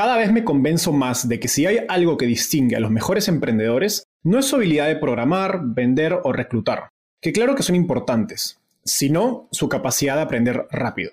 Cada vez me convenzo más de que si hay algo que distingue a los mejores emprendedores, no es su habilidad de programar, vender o reclutar, que claro que son importantes, sino su capacidad de aprender rápido.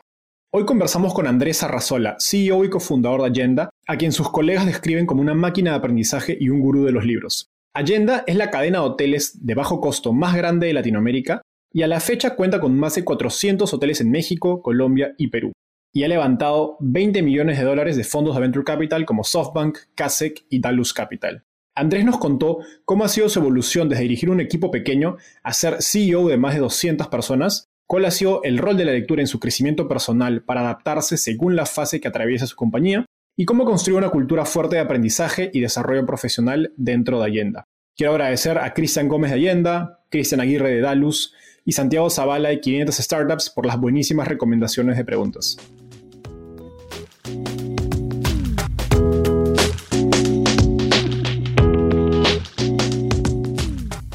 Hoy conversamos con Andrés Arrazola, CEO y cofundador de Agenda, a quien sus colegas describen como una máquina de aprendizaje y un gurú de los libros. Agenda es la cadena de hoteles de bajo costo más grande de Latinoamérica y a la fecha cuenta con más de 400 hoteles en México, Colombia y Perú. Y ha levantado 20 millones de dólares de fondos de Venture Capital como SoftBank, Kasek y Dalus Capital. Andrés nos contó cómo ha sido su evolución desde dirigir un equipo pequeño a ser CEO de más de 200 personas, cuál ha sido el rol de la lectura en su crecimiento personal para adaptarse según la fase que atraviesa su compañía y cómo construir una cultura fuerte de aprendizaje y desarrollo profesional dentro de Allenda. Quiero agradecer a Cristian Gómez de Allenda, Cristian Aguirre de Dalus y Santiago Zavala de 500 Startups por las buenísimas recomendaciones de preguntas.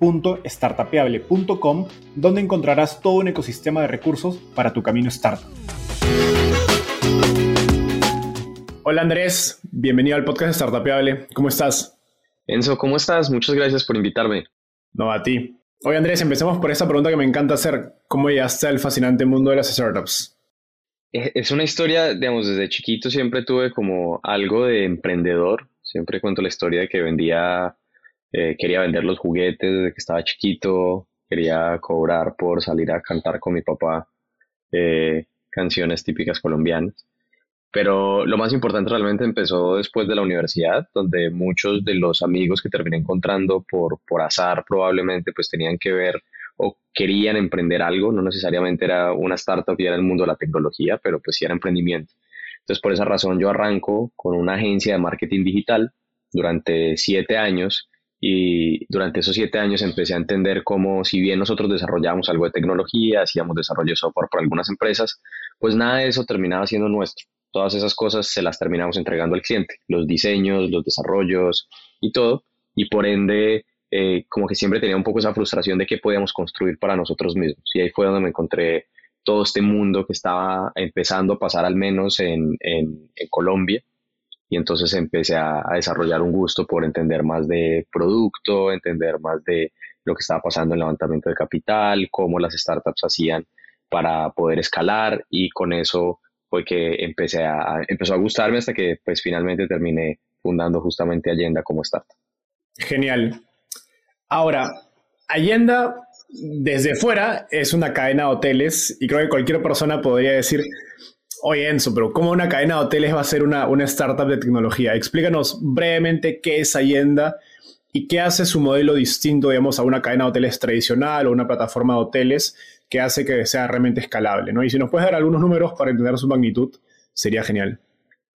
www.startapeable.com, donde encontrarás todo un ecosistema de recursos para tu camino startup. Hola Andrés, bienvenido al podcast Startapeable. ¿Cómo estás? Enzo, ¿cómo estás? Muchas gracias por invitarme. No, a ti. Oye Andrés, empecemos por esta pregunta que me encanta hacer. ¿Cómo llegaste al fascinante mundo de las startups? Es una historia, digamos, desde chiquito siempre tuve como algo de emprendedor. Siempre cuento la historia de que vendía eh, quería vender los juguetes desde que estaba chiquito, quería cobrar por salir a cantar con mi papá eh, canciones típicas colombianas. Pero lo más importante realmente empezó después de la universidad, donde muchos de los amigos que terminé encontrando por, por azar probablemente pues tenían que ver o querían emprender algo, no necesariamente era una startup y era el mundo de la tecnología, pero pues sí era emprendimiento. Entonces por esa razón yo arranco con una agencia de marketing digital durante siete años y durante esos siete años empecé a entender cómo, si bien nosotros desarrollábamos algo de tecnología, hacíamos desarrollo de software por algunas empresas, pues nada de eso terminaba siendo nuestro. Todas esas cosas se las terminamos entregando al cliente, los diseños, los desarrollos y todo. Y por ende, eh, como que siempre tenía un poco esa frustración de qué podíamos construir para nosotros mismos. Y ahí fue donde me encontré todo este mundo que estaba empezando a pasar al menos en, en, en Colombia y entonces empecé a, desarrollar un gusto por entender más de producto, entender más de lo que estaba pasando en el levantamiento de capital, cómo las startups hacían para poder escalar y con eso fue que empecé a, empezó a gustarme hasta que pues finalmente terminé fundando justamente Allenda como startup. Genial. Ahora, Allenda desde fuera es una cadena de hoteles y creo que cualquier persona podría decir, Oye, Enzo, pero ¿cómo una cadena de hoteles va a ser una, una startup de tecnología? Explícanos brevemente qué es Allenda y qué hace su modelo distinto, digamos, a una cadena de hoteles tradicional o una plataforma de hoteles que hace que sea realmente escalable, ¿no? Y si nos puedes dar algunos números para entender su magnitud, sería genial.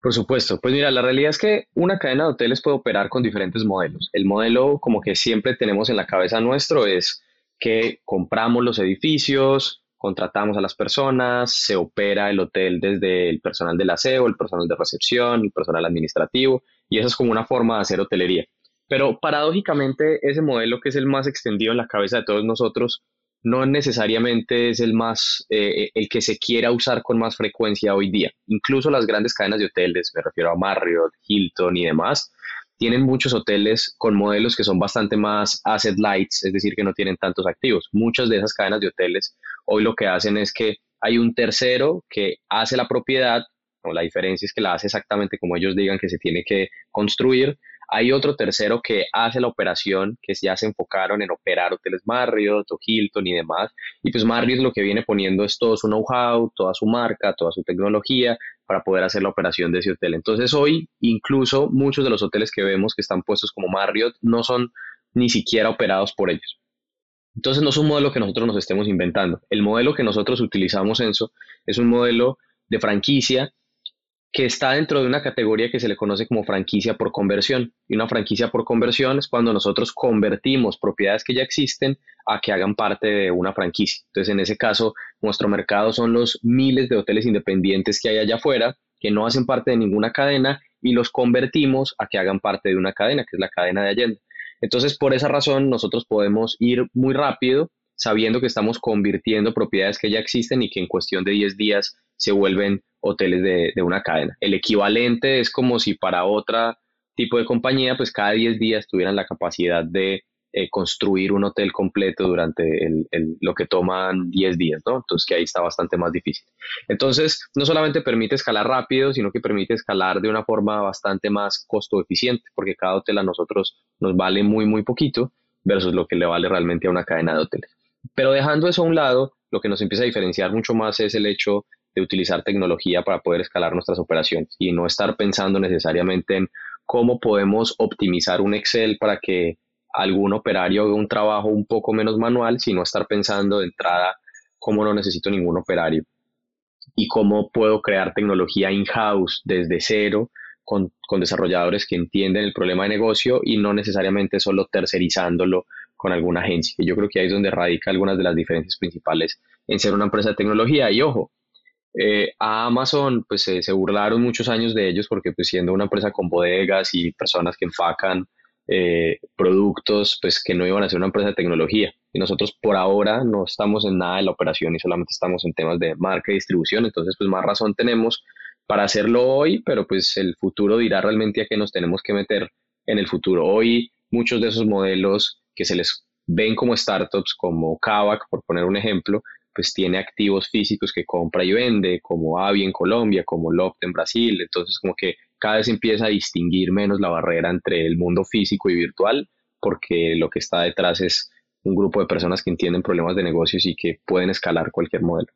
Por supuesto. Pues mira, la realidad es que una cadena de hoteles puede operar con diferentes modelos. El modelo como que siempre tenemos en la cabeza nuestro es que compramos los edificios, contratamos a las personas, se opera el hotel desde el personal del aseo, el personal de recepción, el personal administrativo, y eso es como una forma de hacer hotelería. Pero paradójicamente ese modelo que es el más extendido en la cabeza de todos nosotros no necesariamente es el más eh, el que se quiera usar con más frecuencia hoy día. Incluso las grandes cadenas de hoteles, me refiero a Marriott, Hilton y demás, tienen muchos hoteles con modelos que son bastante más asset lights, es decir, que no tienen tantos activos. Muchas de esas cadenas de hoteles hoy lo que hacen es que hay un tercero que hace la propiedad, o la diferencia es que la hace exactamente como ellos digan que se tiene que construir, hay otro tercero que hace la operación, que ya se enfocaron en operar hoteles Marriott o Hilton y demás. Y pues Marriott lo que viene poniendo es todo su know-how, toda su marca, toda su tecnología para poder hacer la operación de ese hotel. Entonces hoy incluso muchos de los hoteles que vemos que están puestos como Marriott no son ni siquiera operados por ellos. Entonces no es un modelo que nosotros nos estemos inventando. El modelo que nosotros utilizamos, Enzo, es un modelo de franquicia que está dentro de una categoría que se le conoce como franquicia por conversión. Y una franquicia por conversión es cuando nosotros convertimos propiedades que ya existen a que hagan parte de una franquicia. Entonces, en ese caso, nuestro mercado son los miles de hoteles independientes que hay allá afuera, que no hacen parte de ninguna cadena, y los convertimos a que hagan parte de una cadena, que es la cadena de Allende. Entonces, por esa razón, nosotros podemos ir muy rápido sabiendo que estamos convirtiendo propiedades que ya existen y que en cuestión de 10 días se vuelven hoteles de, una cadena. El equivalente es como si para otra tipo de compañía, pues cada 10 días tuvieran la capacidad de eh, construir un hotel completo durante lo que toman 10 días, ¿no? Entonces que ahí está bastante más difícil. Entonces, no solamente permite escalar rápido, sino que permite escalar de una forma bastante más costo eficiente, porque cada hotel a nosotros nos vale muy, muy poquito versus lo que le vale realmente a una cadena de hoteles. Pero dejando eso a un lado, lo que nos empieza a diferenciar mucho más es el hecho de utilizar tecnología para poder escalar nuestras operaciones y no estar pensando necesariamente en cómo podemos optimizar un Excel para que algún operario haga un trabajo un poco menos manual, sino estar pensando de entrada cómo no necesito ningún operario y cómo puedo crear tecnología in-house desde cero con, con, desarrolladores que entienden el problema de negocio y no necesariamente solo tercerizándolo con alguna agencia. Y yo creo que ahí es donde radica algunas de las diferencias principales en ser una empresa de tecnología. Y ojo, eh, a Amazon pues se burlaron muchos años de ellos porque pues siendo una empresa con bodegas y personas que empacan eh, productos pues que no iban a ser una empresa de tecnología. Y nosotros por ahora no estamos en nada de la operación y solamente estamos en temas de marca y distribución. Entonces pues más razón tenemos para hacerlo hoy, pero pues el futuro dirá realmente a qué nos tenemos que meter en el futuro. Hoy muchos de esos modelos que se les ven como startups, como Kavak, por poner un ejemplo, pues tiene activos físicos que compra y vende, como Avi en Colombia, como Loft en Brasil. Entonces, como que cada vez empieza a distinguir menos la barrera entre el mundo físico y virtual, porque lo que está detrás es un grupo de personas que entienden problemas de negocios y que pueden escalar cualquier modelo.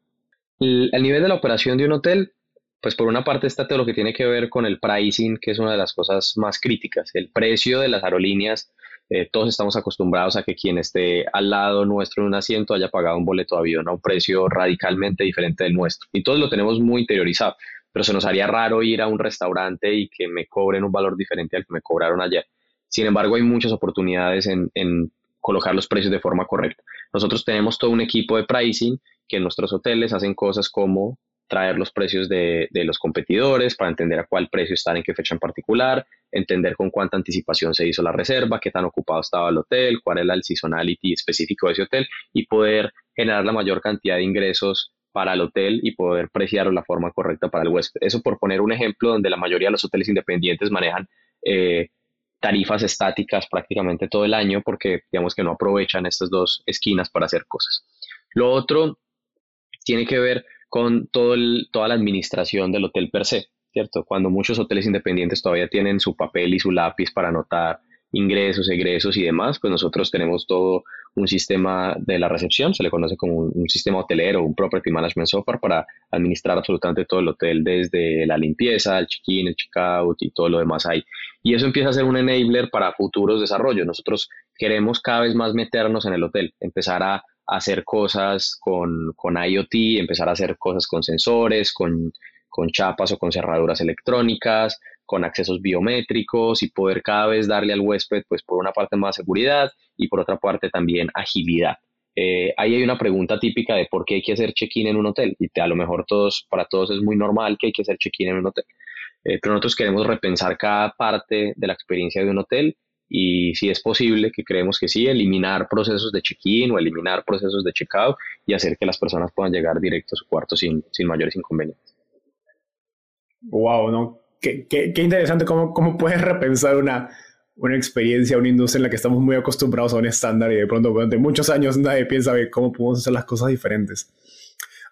El, el nivel de la operación de un hotel, pues por una parte está todo lo que tiene que ver con el pricing, que es una de las cosas más críticas. El precio de las aerolíneas eh, todos estamos acostumbrados a que quien esté al lado nuestro en un asiento haya pagado un boleto de avión a un precio radicalmente diferente del nuestro. Y todos lo tenemos muy interiorizado, pero se nos haría raro ir a un restaurante y que me cobren un valor diferente al que me cobraron ayer. Sin embargo, hay muchas oportunidades en, en colocar los precios de forma correcta. Nosotros tenemos todo un equipo de pricing que en nuestros hoteles hacen cosas como traer los precios de, de, los competidores para entender a cuál precio están en qué fecha en particular, entender con cuánta anticipación se hizo la reserva, qué tan ocupado estaba el hotel, cuál era el seasonality específico de ese hotel y poder generar la mayor cantidad de ingresos para el hotel y poder preciar de la forma correcta para el huésped. Eso por poner un ejemplo donde la mayoría de los hoteles independientes manejan eh, tarifas estáticas prácticamente todo el año porque digamos que no aprovechan estas dos esquinas para hacer cosas. Lo otro tiene que ver con todo toda la administración del hotel per se, ¿cierto? Cuando muchos hoteles independientes todavía tienen su papel y su lápiz para anotar ingresos, egresos y demás, pues nosotros tenemos todo un sistema de la recepción, se le conoce como un, sistema hotelero, un property management software para administrar absolutamente todo el hotel desde la limpieza, el check-in, el check-out y todo lo demás ahí. Y eso empieza a ser un enabler para futuros desarrollos. Nosotros queremos cada vez más meternos en el hotel, empezar a hacer cosas con, con IoT, empezar a hacer cosas con sensores, con, con chapas o con cerraduras electrónicas, con accesos biométricos y poder cada vez darle al huésped, pues por una parte más seguridad y por otra parte también agilidad. Eh, ahí hay una pregunta típica de por qué hay que hacer check-in en un hotel y a lo mejor todos, para todos es muy normal que hay que hacer check-in en un hotel. Eh, pero nosotros queremos repensar cada parte de la experiencia de un hotel y si es posible, que creemos que sí, eliminar procesos de check-in o eliminar procesos de check-out y hacer que las personas puedan llegar directo a su cuarto sin, sin mayores inconvenientes. Wow, ¿no? Qué, qué, qué interesante cómo, cómo puedes repensar una, una experiencia, una industria en la que estamos muy acostumbrados a un estándar y de pronto durante muchos años nadie piensa de cómo podemos hacer las cosas diferentes.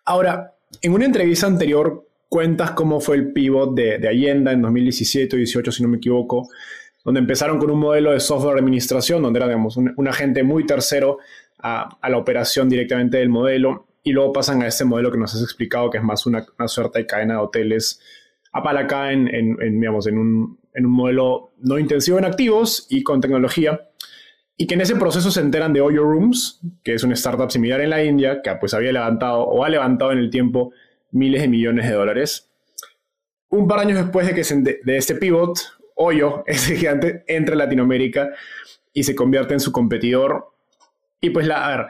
Ahora, en una entrevista anterior cuentas cómo fue el pivot de, de Allenda en 2017 o 18, si no me equivoco, donde empezaron con un modelo de software de administración, donde era, digamos, un, agente muy tercero a, la operación directamente del modelo, y luego pasan a este modelo que nos has explicado, que es más una, suerte de cadena de hoteles apalacada en, en, digamos, en, un, en un modelo no intensivo en activos y con tecnología, y que en ese proceso se enteran de Oyo Rooms, que es una startup similar en la India, que pues había levantado o ha levantado en el tiempo miles de millones de dólares. Un par de años después de que de este pivot, Hoyo, ese gigante, entra a Latinoamérica y se convierte en su competidor. Y pues la, a ver,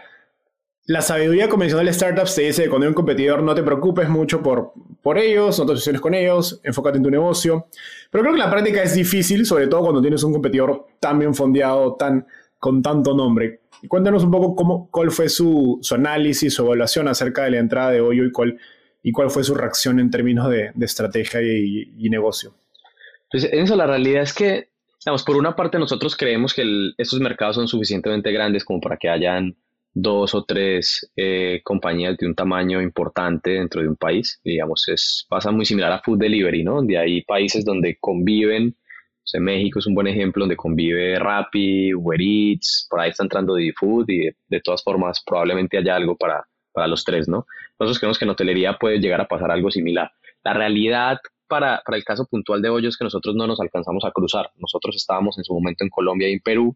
la sabiduría convencional de startups te dice que cuando hay un competidor no te preocupes mucho por, por ellos, no te obsesiones con ellos, enfócate en tu negocio. Pero creo que la práctica es difícil, sobre todo cuando tienes un competidor tan bien fondeado, tan, con tanto nombre. Cuéntanos un poco cómo, cuál fue su, su análisis, su evaluación acerca de la entrada de Hoyo y cuál, y cuál fue su reacción en términos de, de estrategia y, y, negocio. Pues eso, la realidad es que, digamos, por una parte nosotros creemos que estos mercados son suficientemente grandes como para que hayan dos o tres eh, compañías de un tamaño importante dentro de un país. Digamos, es, pasa muy similar a Food Delivery, ¿no? Donde hay países donde conviven, o México es un buen ejemplo donde convive Rappi, Uber Eats, por ahí está entrando D-Food y de, todas formas probablemente haya algo para, para los tres, ¿no? Nosotros creemos que en hotelería puede llegar a pasar algo similar. La realidad para, para el caso puntual de Hoyo es que nosotros no nos alcanzamos a cruzar. Nosotros estábamos en su momento en Colombia y en Perú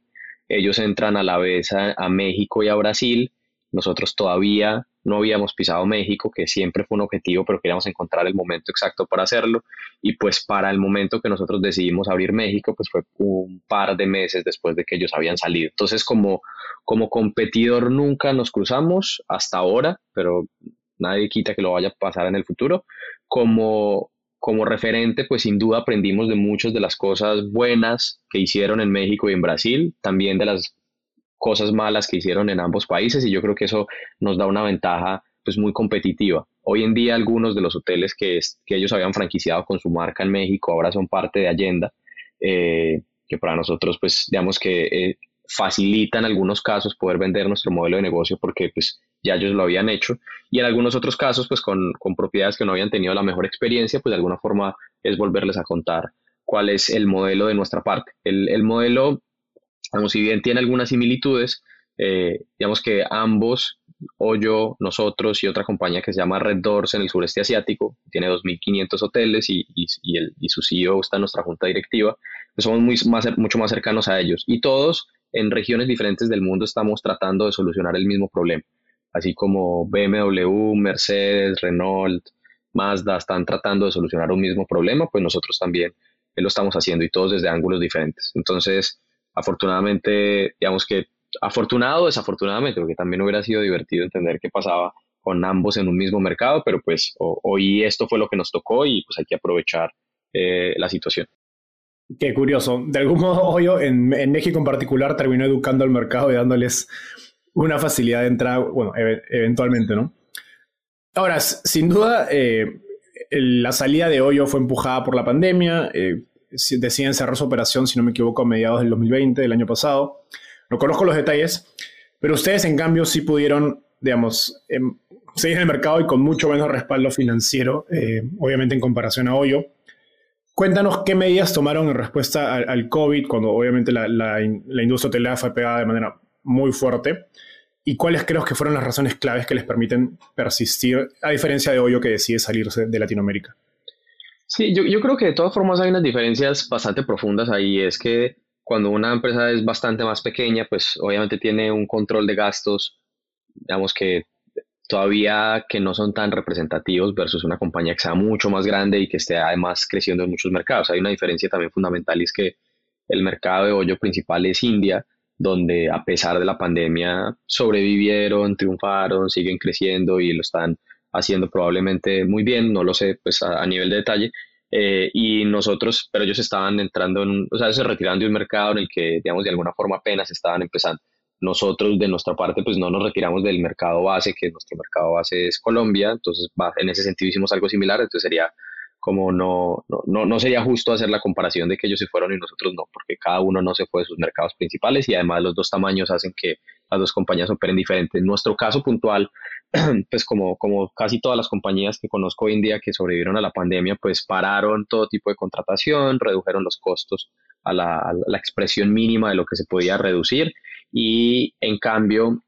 ellos entran a la vez a, México y a Brasil. Nosotros todavía no habíamos pisado México, que siempre fue un objetivo, pero queríamos encontrar el momento exacto para hacerlo. Y pues para el momento que nosotros decidimos abrir México, pues fue un par de meses después de que ellos habían salido. Entonces, como, como competidor nunca nos cruzamos hasta ahora, pero nadie quita que lo vaya a pasar en el futuro. Como como referente, pues sin duda aprendimos de muchas de las cosas buenas que hicieron en México y en Brasil, también de las cosas malas que hicieron en ambos países y yo creo que eso nos da una ventaja pues muy competitiva. Hoy en día algunos de los hoteles que, que ellos habían franquiciado con su marca en México ahora son parte de Allenda, eh, que para nosotros pues digamos que eh, facilita en algunos casos poder vender nuestro modelo de negocio porque pues ya ellos lo habían hecho y en algunos otros casos pues con, propiedades que no habían tenido la mejor experiencia pues de alguna forma es volverles a contar cuál es el modelo de nuestra parte. El, modelo, digamos, si bien tiene algunas similitudes, eh, digamos que ambos, yo nosotros y otra compañía que se llama Red Doors en el sureste asiático, tiene 2.500 hoteles y, y, el, y, su CEO está en nuestra junta directiva, pues somos muy, más, mucho más cercanos a ellos y todos en regiones diferentes del mundo estamos tratando de solucionar el mismo problema así como BMW, Mercedes, Renault, Mazda están tratando de solucionar un mismo problema, pues nosotros también lo estamos haciendo y todos desde ángulos diferentes. Entonces, afortunadamente, digamos que afortunado o desafortunadamente, porque también hubiera sido divertido entender qué pasaba con ambos en un mismo mercado, pero pues hoy esto fue lo que nos tocó y pues hay que aprovechar eh, la situación. Qué curioso. De algún modo, hoy en, en México en particular terminó educando al mercado y dándoles una facilidad de entrada, bueno, eventualmente, ¿no? Ahora, sin duda, eh, la salida de Hoyo fue empujada por la pandemia. Eh, deciden cerrar su operación, si no me equivoco, a mediados del 2020, del año pasado. No conozco los detalles, pero ustedes, en cambio, sí pudieron, digamos, em, seguir en el mercado y con mucho menos respaldo financiero, eh, obviamente en comparación a Hoyo. Cuéntanos qué medidas tomaron en respuesta al, COVID, cuando obviamente la, industria hotelera fue pegada de manera muy fuerte. ¿Y cuáles creo que fueron las razones claves que les permiten persistir, a diferencia de Hoyo que decide salirse de Latinoamérica? Sí, yo creo que de todas formas hay unas diferencias bastante profundas ahí. Es que cuando una empresa es bastante más pequeña, pues obviamente tiene un control de gastos, digamos que todavía que no son tan representativos versus una compañía que sea mucho más grande y que esté además creciendo en muchos mercados. Hay una diferencia también fundamental y es que el mercado de hoyo principal es India donde a pesar de la pandemia sobrevivieron, triunfaron, siguen creciendo y lo están haciendo probablemente muy bien, no lo sé pues a, nivel de detalle. Eh, y nosotros, pero ellos estaban entrando en, o sea, se retiraron de un mercado en el que, digamos, de alguna forma apenas estaban empezando. Nosotros, de nuestra parte, pues no nos retiramos del mercado base, que nuestro mercado base es Colombia, entonces en ese sentido hicimos algo similar, entonces sería como no, no, no, sería justo hacer la comparación de que ellos se fueron y nosotros no, porque cada uno no se fue de sus mercados principales y además los dos tamaños hacen que las dos compañías operen diferente. En nuestro caso puntual, pues como, como casi todas las compañías que conozco hoy en día que sobrevivieron a la pandemia, pues pararon todo tipo de contratación, redujeron los costos a la, a la expresión mínima de lo que se podía reducir y en cambio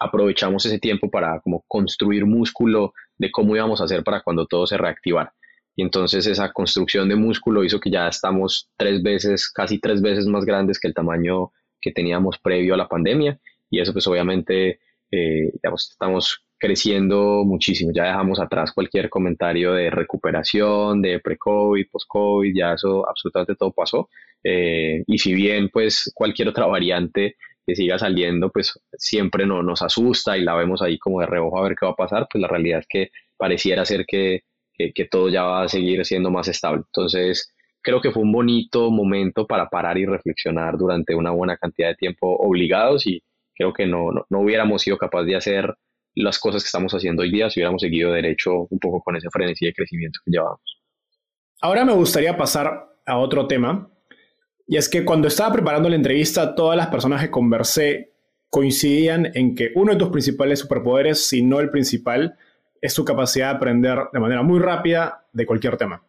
aprovechamos ese tiempo para como construir músculo de cómo íbamos a hacer para cuando todo se reactivara y entonces esa construcción de músculo hizo que ya estamos tres veces, casi tres veces más grandes que el tamaño que teníamos previo a la pandemia y eso pues obviamente, eh, digamos, estamos creciendo muchísimo. Ya dejamos atrás cualquier comentario de recuperación, de pre-COVID, post-COVID, ya eso absolutamente todo pasó. Eh, y si bien pues cualquier otra variante que siga saliendo, pues siempre no, nos asusta y la vemos ahí como de reojo a ver qué va a pasar, pues la realidad es que pareciera ser que, que todo ya va a seguir siendo más estable. Entonces, creo que fue un bonito momento para parar y reflexionar durante una buena cantidad de tiempo obligados y creo que no, no, hubiéramos sido capaces de hacer las cosas que estamos haciendo hoy día si hubiéramos seguido derecho un poco con ese frenesí de crecimiento que llevábamos. Ahora me gustaría pasar a otro tema, y es que cuando estaba preparando la entrevista, todas las personas que conversé coincidían en que uno de tus principales superpoderes, si no el principal, es tu capacidad de aprender de manera muy rápida de cualquier tema.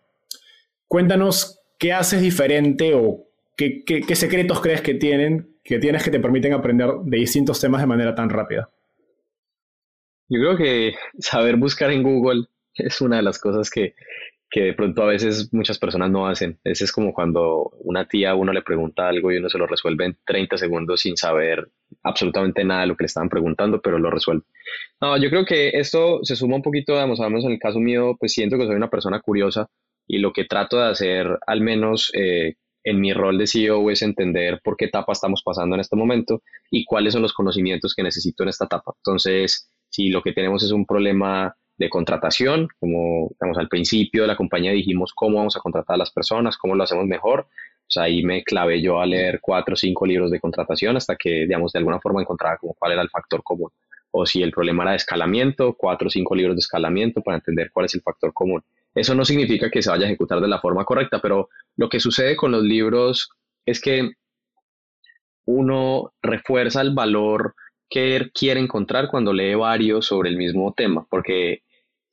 Cuéntanos qué haces diferente o qué, qué secretos crees que tienen que tienes que te permiten aprender de distintos temas de manera tan rápida? Yo creo que saber buscar en Google es una de las cosas que, que de pronto a veces muchas personas no hacen. Ese es como cuando una tía a uno le pregunta algo y uno se lo resuelve en 30 segundos sin saber absolutamente nada de lo que le estaban preguntando, pero lo resuelve. No, yo creo que esto se suma un poquito, digamos, en el caso mío, pues siento que soy una persona curiosa y lo que trato de hacer, al menos eh, en mi rol de CEO es entender por qué etapa estamos pasando en este momento y cuáles son los conocimientos que necesito en esta etapa. Entonces, si lo que tenemos es un problema de contratación, como digamos, al principio de la compañía dijimos cómo vamos a contratar a las personas, cómo lo hacemos mejor, pues ahí me clavé yo a leer cuatro o cinco libros de contratación hasta que, digamos, de alguna forma encontraba como cuál era el factor común. O si el problema era de escalamiento, cuatro o cinco libros de escalamiento para entender cuál es el factor común. Eso no significa que se vaya a ejecutar de la forma correcta, pero lo que sucede con los libros es que uno refuerza el valor que quiere encontrar cuando lee varios sobre el mismo tema, porque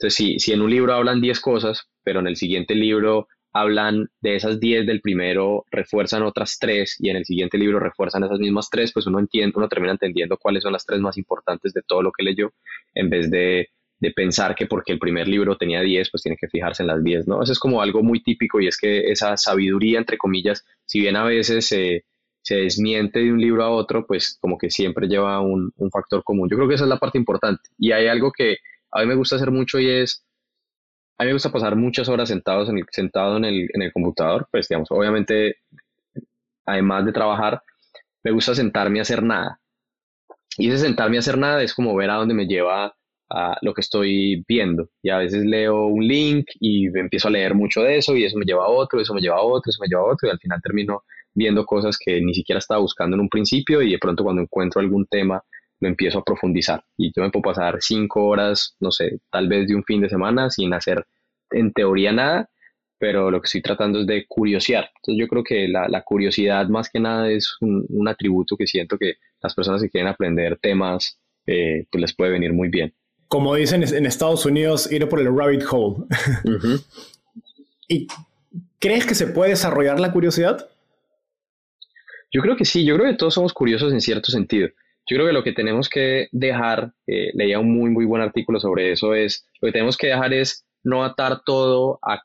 entonces, si, si en un libro hablan 10 cosas, pero en el siguiente libro hablan de esas 10 del primero, refuerzan otras 3 y en el siguiente libro refuerzan esas mismas 3, pues uno entiende, uno termina entendiendo cuáles son las 3 más importantes de todo lo que leyó, en vez de de pensar que porque el primer libro tenía 10, pues tiene que fijarse en las 10, ¿no? Eso es como algo muy típico y es que esa sabiduría, entre comillas, si bien a veces se desmiente de un libro a otro, pues como que siempre lleva un, factor común. Yo creo que esa es la parte importante. Y hay algo que a mí me gusta hacer mucho y es, a mí me gusta pasar muchas horas sentados en el, sentado en el, en el computador, pues digamos, obviamente, además de trabajar, me gusta sentarme a hacer nada. Y ese sentarme a hacer nada es como ver a dónde me lleva a lo que estoy viendo. Y a veces leo un link y empiezo a leer mucho de eso y eso me lleva a otro, eso me lleva a otro, eso me lleva a otro y al final termino viendo cosas que ni siquiera estaba buscando en un principio y de pronto cuando encuentro algún tema lo empiezo a profundizar. Y yo me puedo pasar cinco horas, no sé, tal vez de un fin de semana sin hacer en teoría nada, pero lo que estoy tratando es de curiosear. Entonces yo creo que la, curiosidad más que nada es un, atributo que siento que las personas que quieren aprender temas eh, pues les puede venir muy bien como dicen en Estados Unidos, ir por el rabbit hole. ¿Y crees que se puede desarrollar la curiosidad? Yo creo que sí, yo creo que todos somos curiosos en cierto sentido. Yo creo que lo que tenemos que dejar, leía un muy, muy buen artículo sobre eso, es lo que tenemos que dejar es no atar todo a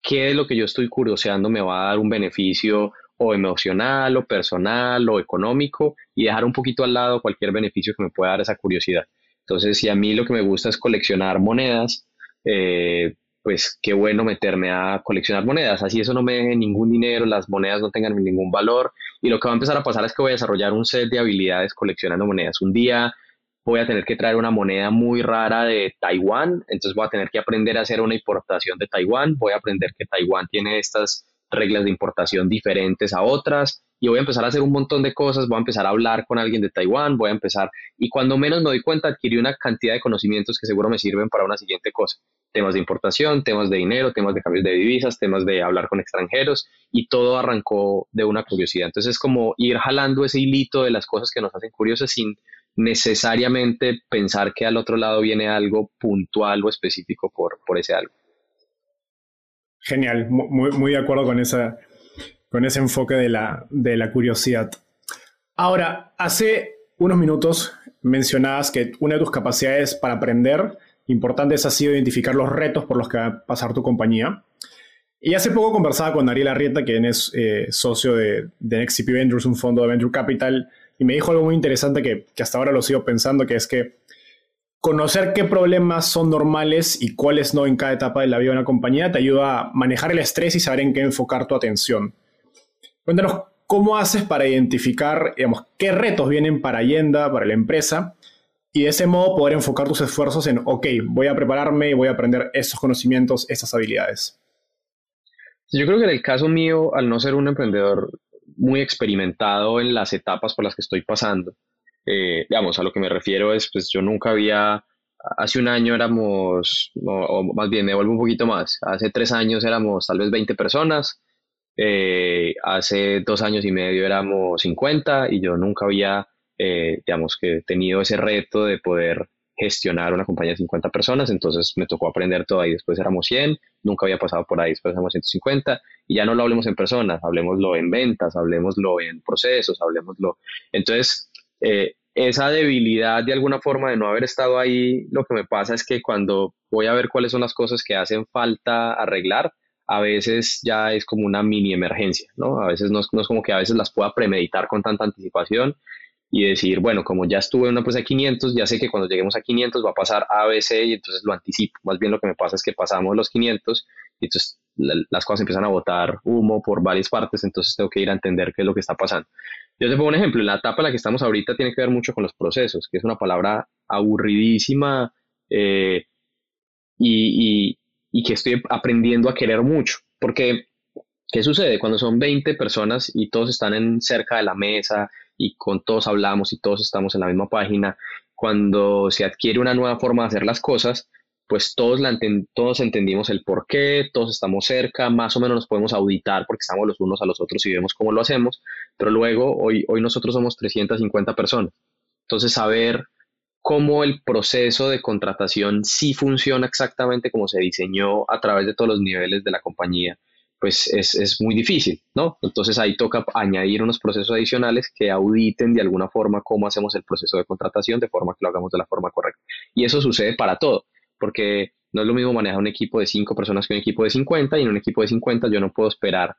qué es lo que yo estoy curioseando me va a dar un beneficio o emocional o personal o económico y dejar un poquito al lado cualquier beneficio que me pueda dar esa curiosidad. Entonces, si a mí lo que me gusta es coleccionar monedas, eh, pues qué bueno meterme a coleccionar monedas. Así eso no me deje ningún dinero, las monedas no tengan ningún valor. Y lo que va a empezar a pasar es que voy a desarrollar un set de habilidades coleccionando monedas. Un día voy a tener que traer una moneda muy rara de Taiwán, entonces voy a tener que aprender a hacer una importación de Taiwán, voy a aprender que Taiwán tiene estas reglas de importación diferentes a otras y voy a empezar a hacer un montón de cosas, voy a empezar a hablar con alguien de Taiwán, voy a empezar y cuando menos me doy cuenta adquirí una cantidad de conocimientos que seguro me sirven para una siguiente cosa. Temas de importación, temas de dinero, temas de cambios de divisas, temas de hablar con extranjeros y todo arrancó de una curiosidad. Entonces es como ir jalando ese hilito de las cosas que nos hacen curiosos sin necesariamente pensar que al otro lado viene algo puntual o específico por, por ese algo. Genial, muy, de acuerdo con, esa, con ese enfoque de la, de la curiosidad. Ahora, hace unos minutos mencionabas que una de tus capacidades para aprender importantes ha sido identificar los retos por los que va a pasar tu compañía. Y hace poco conversaba con Ariel Arrieta, quien es eh, socio de, de Ventures, un fondo de Venture Capital, y me dijo algo muy interesante que, que hasta ahora lo sigo pensando, que es que conocer qué problemas son normales y cuáles no en cada etapa de la vida de una compañía te ayuda a manejar el estrés y saber en qué enfocar tu atención. Cuéntanos cómo haces para identificar, digamos, qué retos vienen para Allenda, para la empresa, y de ese modo poder enfocar tus esfuerzos en, ok, voy a prepararme y voy a aprender estos conocimientos, estas habilidades. Yo creo que en el caso mío, al no ser un emprendedor muy experimentado en las etapas por las que estoy pasando, eh, digamos, a lo que me refiero es, pues yo nunca había, hace un año éramos, o, más bien, me vuelvo un poquito más, hace tres años éramos tal vez 20 personas, eh, hace dos años y medio éramos 50 y yo nunca había, eh, digamos, que tenido ese reto de poder gestionar una compañía de 50 personas, entonces me tocó aprender todo ahí, después éramos 100, nunca había pasado por ahí, después éramos 150 y ya no lo hablemos en personas, hablemoslo en ventas, hablemoslo en procesos, hablemoslo. Entonces, eh, esa debilidad de alguna forma de no haber estado ahí, lo que me pasa es que cuando voy a ver cuáles son las cosas que hacen falta arreglar, a veces ya es como una mini emergencia, ¿no? A veces no es, no es como que a veces las pueda premeditar con tanta anticipación y decir, bueno, como ya estuve en una empresa de 500, ya sé que cuando lleguemos a 500 va a pasar A, B, C y entonces lo anticipo. Más bien lo que me pasa es que pasamos los 500 y entonces las cosas empiezan a botar humo por varias partes, entonces tengo que ir a entender qué es lo que está pasando. Yo te pongo un ejemplo, la etapa en la que estamos ahorita tiene que ver mucho con los procesos, que es una palabra aburridísima eh, y, y, y que estoy aprendiendo a querer mucho, porque ¿qué sucede? Cuando son 20 personas y todos están en cerca de la mesa y con todos hablamos y todos estamos en la misma página, cuando se adquiere una nueva forma de hacer las cosas, pues todos, la todos entendimos el por qué, todos estamos cerca, más o menos nos podemos auditar porque estamos los unos a los otros y vemos cómo lo hacemos, pero luego hoy, hoy nosotros somos 350 personas. Entonces, saber cómo el proceso de contratación sí funciona exactamente como se diseñó a través de todos los niveles de la compañía pues es, es, muy difícil, ¿no? Entonces ahí toca añadir unos procesos adicionales que auditen de alguna forma cómo hacemos el proceso de contratación de forma que lo hagamos de la forma correcta. Y eso sucede para todo, porque no es lo mismo manejar un equipo de 5 personas que un equipo de 50 y en un equipo de 50 yo no puedo esperar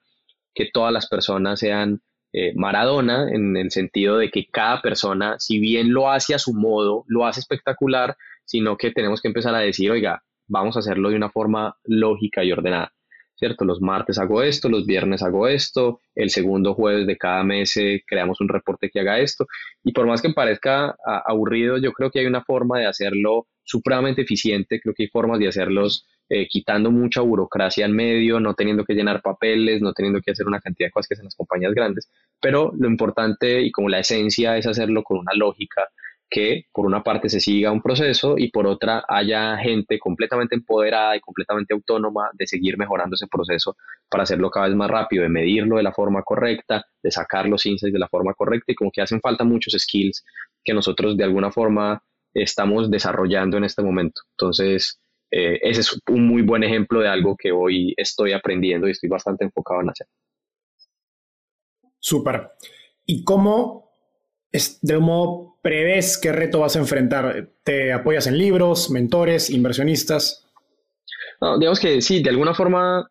que todas las personas sean eh, Maradona en el sentido de que cada persona, si bien lo hace a su modo, lo hace espectacular, sino que tenemos que empezar a decir, oiga, vamos a hacerlo de una forma lógica y ordenada. ¿cierto? Los martes hago esto, los viernes hago esto, el segundo jueves de cada mes eh, creamos un reporte que haga esto. Y por más que parezca aburrido, yo creo que hay una forma de hacerlo supremamente eficiente, creo que hay formas de hacerlos eh, quitando mucha burocracia en medio, no teniendo que llenar papeles, no teniendo que hacer una cantidad de cosas que hacen las compañías grandes, pero lo importante y como la esencia es hacerlo con una lógica que por una parte se siga un proceso y por otra haya gente completamente empoderada y completamente autónoma de seguir mejorando ese proceso para hacerlo cada vez más rápido, de medirlo de la forma correcta, de sacar los insights de la forma correcta y como que hacen falta muchos skills que nosotros de alguna forma estamos desarrollando en este momento. Entonces, eh, ese es un muy buen ejemplo de algo que hoy estoy aprendiendo y estoy bastante enfocado en hacer. Súper. ¿Y cómo de un modo prevés qué reto vas a enfrentar? ¿Te apoyas en libros, mentores, inversionistas? digamos que sí, de alguna forma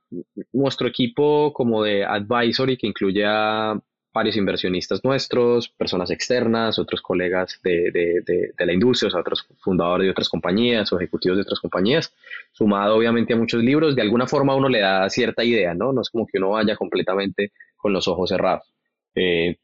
nuestro equipo como de advisory que incluye a varios inversionistas nuestros, personas externas, otros colegas de, de, de, la industria, o sea, otros fundadores de otras compañías o ejecutivos de otras compañías, sumado obviamente a muchos libros, de alguna forma uno le da cierta idea, ¿no? No es como que uno vaya completamente con los ojos cerrados. Eh,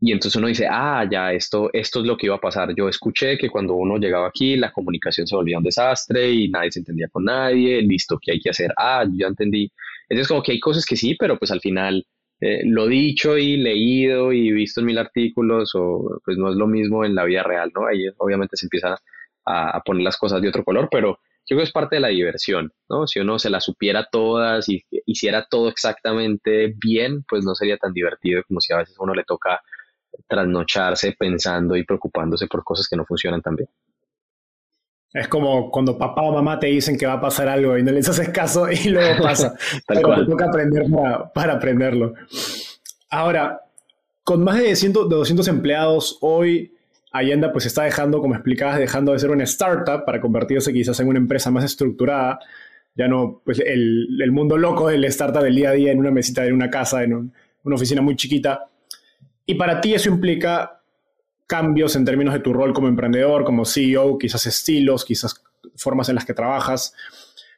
y entonces uno dice, ah, ya, esto, esto es lo que iba a pasar. Yo escuché que cuando uno llegaba aquí, la comunicación se volvía un desastre y nadie se entendía con nadie, listo, ¿qué hay que hacer? Ah, yo ya entendí. Entonces como que hay cosas que sí, pero pues al final eh, lo dicho y leído y visto en mil artículos, o, pues no es lo mismo en la vida real, ¿no? Ahí obviamente se empiezan a, poner las cosas de otro color, pero yo creo que es parte de la diversión, ¿no? Si uno se las supiera todas y hiciera todo exactamente bien, pues no sería tan divertido como si a veces uno le toca trasnocharse pensando y preocupándose por cosas que no funcionan tan bien. Es como cuando papá o mamá te dicen que va a pasar algo y no les haces caso y luego pasa. Pero te toca aprender para, aprenderlo. Ahora, con más de, 100, de 200 empleados hoy, Allenda pues está dejando, como explicabas, dejando de ser una startup para convertirse quizás en una empresa más estructurada. Ya no, pues el, el mundo loco del startup del día a día en una mesita en una casa, en una oficina muy chiquita, y para ti eso implica cambios en términos de tu rol como emprendedor, como CEO, quizás estilos, quizás formas en las que trabajas.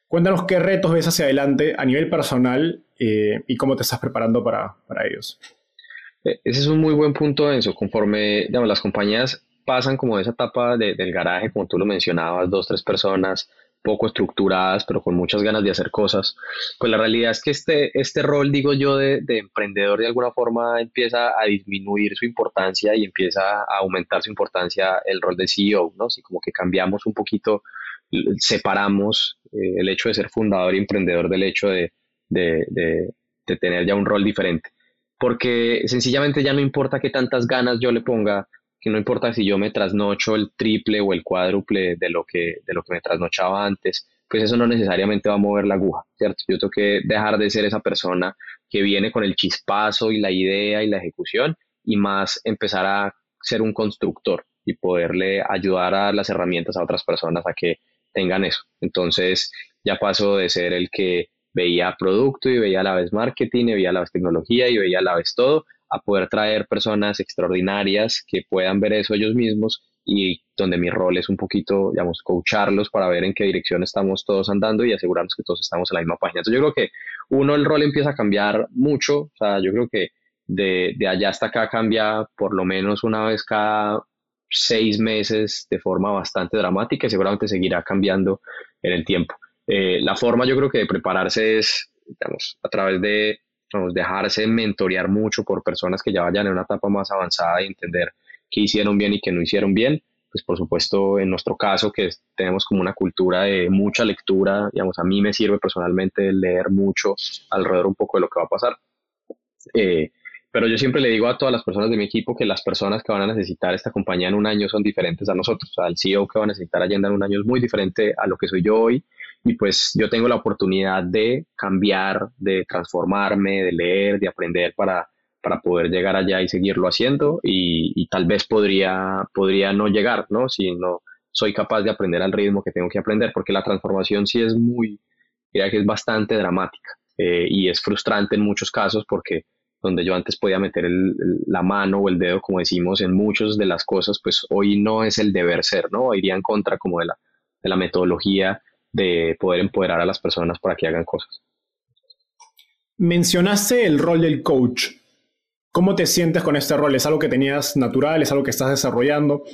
Cuéntanos qué retos ves hacia adelante a nivel personal eh, y cómo te estás preparando para, ellos. Eh, ese es un muy buen punto, Enzo. Conforme las compañías pasan como esa etapa del garaje, como tú lo mencionabas, dos, tres personas, poco estructuradas, pero con muchas ganas de hacer cosas, pues la realidad es que este, este rol, digo yo, de, emprendedor de alguna forma empieza a disminuir su importancia y empieza a aumentar su importancia el rol de CEO, ¿no? Así como que cambiamos un poquito, separamos eh, el hecho de ser fundador y emprendedor del hecho de, de tener ya un rol diferente. Porque sencillamente ya no importa qué tantas ganas yo le ponga que no importa si yo me trasnocho el triple o el cuádruple de lo que, de lo que me trasnochaba antes, pues eso no necesariamente va a mover la aguja, ¿cierto? Yo tengo que dejar de ser esa persona que viene con el chispazo y la idea y la ejecución y más empezar a ser un constructor y poderle ayudar a las herramientas a otras personas a que tengan eso. Entonces ya paso de ser el que veía producto y veía a la vez marketing y veía a la vez tecnología y veía a la vez todo a poder traer personas extraordinarias que puedan ver eso ellos mismos y donde mi rol es un poquito, digamos, coacharlos para ver en qué dirección estamos todos andando y asegurarnos que todos estamos en la misma página. Entonces yo creo que uno, el rol empieza a cambiar mucho, o sea, yo creo que de, de allá hasta acá cambia por lo menos una vez cada seis meses de forma bastante dramática y seguramente seguirá cambiando en el tiempo. Eh, la forma yo creo que de prepararse es, digamos, a través de dejarse mentorear mucho por personas que ya vayan en una etapa más avanzada y entender qué hicieron bien y qué no hicieron bien. Pues por supuesto, en nuestro caso, que tenemos como una cultura de mucha lectura, digamos, a mí me sirve personalmente leer mucho alrededor un poco de lo que va a pasar. Eh, pero yo siempre le digo a todas las personas de mi equipo que las personas que van a necesitar esta compañía en un año son diferentes a nosotros. El CEO que va a necesitar Allenda en un año es muy diferente a lo que soy yo hoy y pues yo tengo la oportunidad de cambiar, de transformarme, de leer, de aprender para, para poder llegar allá y seguirlo haciendo y, tal vez podría, podría no llegar, ¿no? Si no soy capaz de aprender al ritmo que tengo que aprender, porque la transformación sí es muy, diría que es bastante dramática eh, y es frustrante en muchos casos porque donde yo antes podía meter la mano o el dedo, como decimos, en muchas de las cosas, pues hoy no es el deber ser, ¿no? Iría en contra como de la, de la metodología de poder empoderar a las personas para que hagan cosas. Mencionaste el rol del coach. ¿Cómo te sientes con este rol? ¿Es algo que tenías natural? ¿Es algo que estás desarrollando?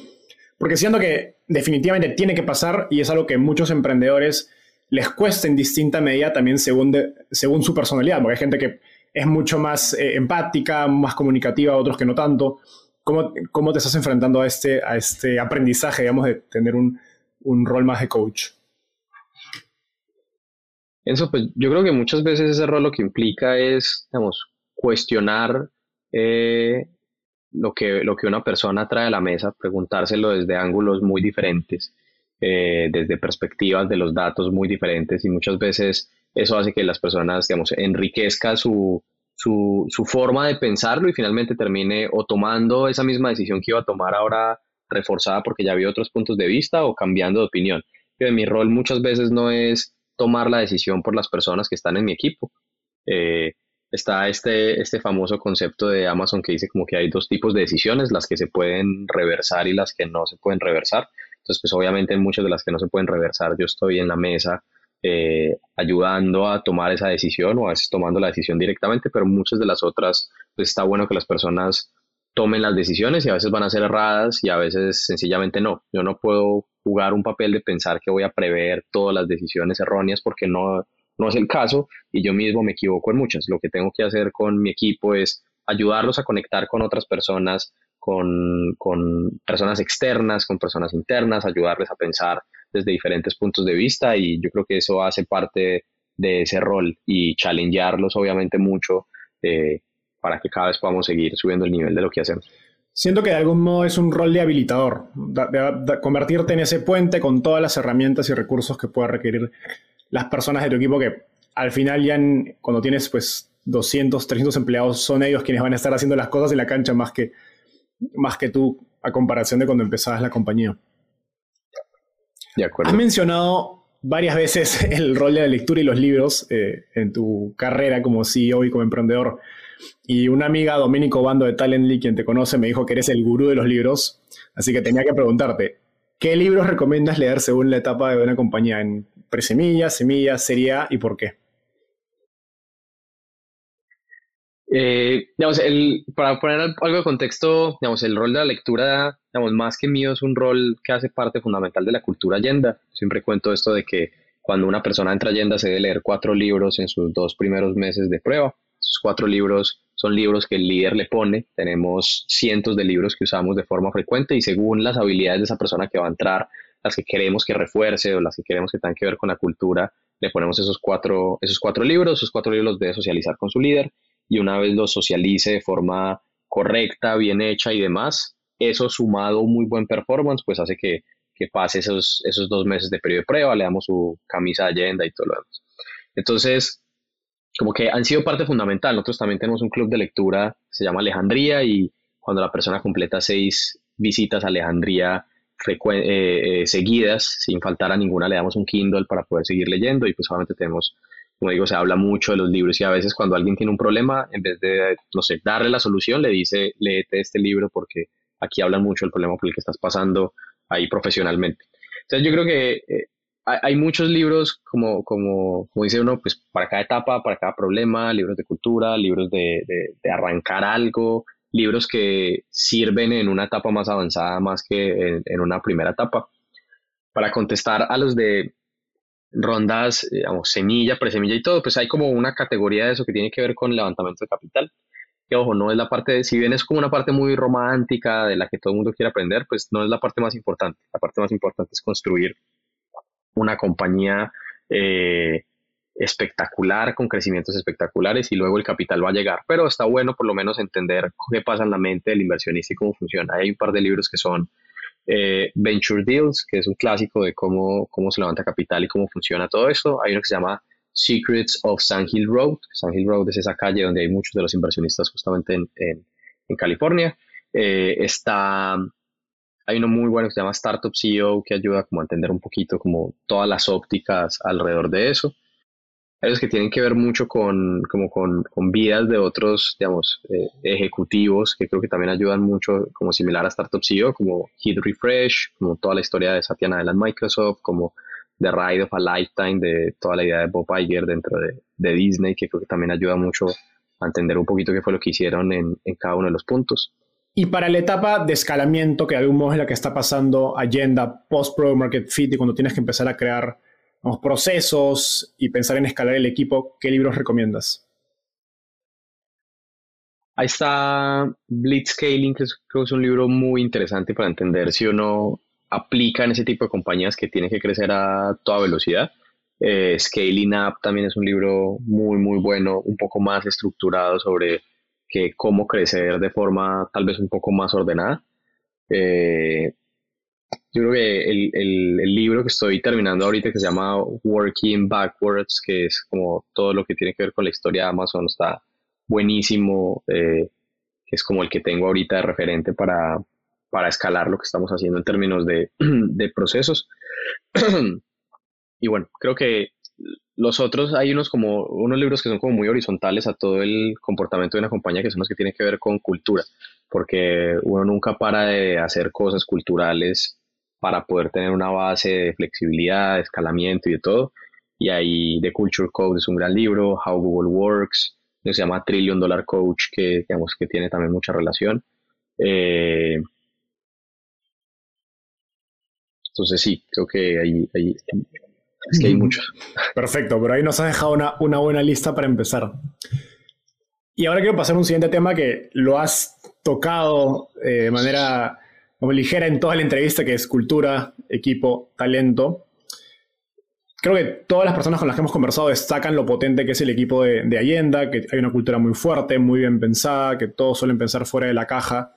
Porque siento que definitivamente tiene que pasar y es algo que muchos emprendedores les cuesta en distinta medida también según, según su personalidad, porque hay gente que es mucho más eh, empática, más comunicativa, otros que no tanto. ¿Cómo, ¿Cómo, te estás enfrentando a este, a este aprendizaje, digamos, de tener un, un rol más de coach? Eso, pues yo creo que muchas veces ese rol lo que implica es, digamos, cuestionar eh, lo, que, lo que una persona trae a la mesa, preguntárselo desde ángulos muy diferentes, eh, desde perspectivas de los datos muy diferentes y muchas veces eso hace que las personas, digamos, enriquezca su, su, forma de pensarlo y finalmente termine o tomando esa misma decisión que iba a tomar ahora reforzada porque ya había otros puntos de vista o cambiando de opinión. Pero mi rol muchas veces no es tomar la decisión por las personas que están en mi equipo. Eh, está este, este famoso concepto de Amazon que dice como que hay dos tipos de decisiones, las que se pueden reversar y las que no se pueden reversar. Entonces, pues obviamente en muchas de las que no se pueden reversar, yo estoy en la mesa eh, ayudando a tomar esa decisión o a veces tomando la decisión directamente, pero muchas de las otras, pues está bueno que las personas tomen las decisiones y a veces van a ser erradas y a veces sencillamente no. Yo no puedo jugar un papel de pensar que voy a prever todas las decisiones erróneas porque no, no es el caso y yo mismo me equivoco en muchas. Lo que tengo que hacer con mi equipo es ayudarlos a conectar con otras personas, con, con personas externas, con personas internas, ayudarles a pensar desde diferentes puntos de vista y yo creo que eso hace parte de ese rol y challengearlos obviamente mucho eh, para que cada vez podamos seguir subiendo el nivel de lo que hacemos. Siento que de algún modo es un rol de habilitador, convertirte en ese puente con todas las herramientas y recursos que pueda requerir las personas de tu equipo que al final ya cuando tienes pues 200, 300 empleados son ellos quienes van a estar haciendo las cosas en la cancha más que, más que tú a comparación de cuando empezabas la compañía. De acuerdo. Has mencionado varias veces el rol de la lectura y los libros eh, en tu carrera como CEO y como emprendedor. Y una amiga, Domenico Bando de Talently, quien te conoce, me dijo que eres el gurú de los libros. Así que tenía que preguntarte, ¿qué libros recomiendas leer según la etapa de una compañía? ¿En presemilla, semilla, serie A y por qué? Eh, digamos, el, para poner algo de contexto, digamos, el rol de la lectura, digamos, más que mío, es un rol que hace parte fundamental de la cultura Allenda. Siempre cuento esto de que cuando una persona entra a Allenda se debe leer cuatro libros en sus dos primeros meses de prueba. Esos cuatro libros son libros que el líder le pone. Tenemos cientos de libros que usamos de forma frecuente y según las habilidades de esa persona que va a entrar, las que queremos que refuerce o las que queremos que tengan que ver con la cultura, le ponemos esos cuatro, esos cuatro libros. Esos cuatro libros debe socializar con su líder y una vez lo socialice de forma correcta, bien hecha y demás, eso sumado a muy buen performance, pues hace que, pase esos, esos dos meses de periodo de prueba, le damos su camisa de agenda y todo lo demás. Entonces, como que han sido parte fundamental. Nosotros también tenemos un club de lectura, se llama Alejandría, y cuando la persona completa seis visitas a Alejandría eh, eh, seguidas, sin faltar a ninguna, le damos un Kindle para poder seguir leyendo y pues solamente tenemos como digo, se habla mucho de los libros y a veces cuando alguien tiene un problema, en vez de, no sé, darle la solución, le dice, léete este libro porque aquí hablan mucho del problema por el que estás pasando ahí profesionalmente. Entonces yo creo que eh, hay, muchos libros, como, como, como dice uno, pues para cada etapa, para cada problema, libros de cultura, libros de, de, arrancar algo, libros que sirven en una etapa más avanzada más que en una primera etapa. Para contestar a los de rondas, digamos, semilla, presemilla y todo, pues hay como una categoría de eso que tiene que ver con levantamiento de capital. Que ojo, no es la parte, de, si bien es como una parte muy romántica de la que todo el mundo quiere aprender, pues no es la parte más importante. La parte más importante es construir una compañía eh, espectacular, con crecimientos espectaculares y luego el capital va a llegar. Pero está bueno por lo menos entender qué pasa en la mente del inversionista y cómo funciona. Hay un par de libros que son eh, Venture Deals, que es un clásico de cómo, cómo se levanta capital y cómo funciona todo eso. Hay uno que se llama Secrets of Sand Hill Road. Sand Hill Road es esa calle donde hay muchos de los inversionistas justamente en, en, California. Eh, está, hay uno muy bueno que se llama Startup CEO que ayuda como a entender un poquito como todas las ópticas alrededor de eso ellos que tienen que ver mucho con, como con, con vidas de otros, digamos, eh, ejecutivos que creo que también ayudan mucho, como similar a Startup CEO, como Hit Refresh, como toda la historia de Satya Nadella en Microsoft, como The Ride of a Lifetime, de toda la idea de Bob Iger dentro de, de Disney, que creo que también ayuda mucho a entender un poquito qué fue lo que hicieron en, en cada uno de los puntos. Y para la etapa de escalamiento, que de algún modo es la que está pasando Agenda, Post-Pro Market Fit, y cuando tienes que empezar a crear los procesos y pensar en escalar el equipo, ¿qué libros recomiendas? Ahí está Blitzscaling, que creo que es un libro muy interesante para entender si uno aplica en ese tipo de compañías que tienen que crecer a toda velocidad. Eh, Scaling Up también es un libro muy, muy bueno, un poco más estructurado sobre que cómo crecer de forma tal vez un poco más ordenada. Eh, yo creo que el, el, libro que estoy terminando ahorita, que se llama Working Backwards, que es como todo lo que tiene que ver con la historia de Amazon, está buenísimo, eh, que es como el que tengo ahorita de referente para, para escalar lo que estamos haciendo en términos de, de procesos. y bueno, creo que los otros, hay unos como unos libros que son como muy horizontales a todo el comportamiento de una compañía, que son los que tienen que ver con cultura, porque uno nunca para de hacer cosas culturales para poder tener una base de flexibilidad, de escalamiento y de todo. Y ahí The Culture Code es un gran libro, How Google Works, que se llama Trillion Dollar Coach, que digamos que tiene también mucha relación. Eh, entonces sí, creo que ahí, es que hay muchos. Perfecto, pero ahí nos has dejado una, una buena lista para empezar. Y ahora quiero pasar a un siguiente tema que lo has tocado eh, de manera como ligera en toda la entrevista, que es cultura, equipo, talento. Creo que todas las personas con las que hemos conversado destacan lo potente que es el equipo de, de Allenda, que hay una cultura muy fuerte, muy bien pensada, que todos suelen pensar fuera de la caja.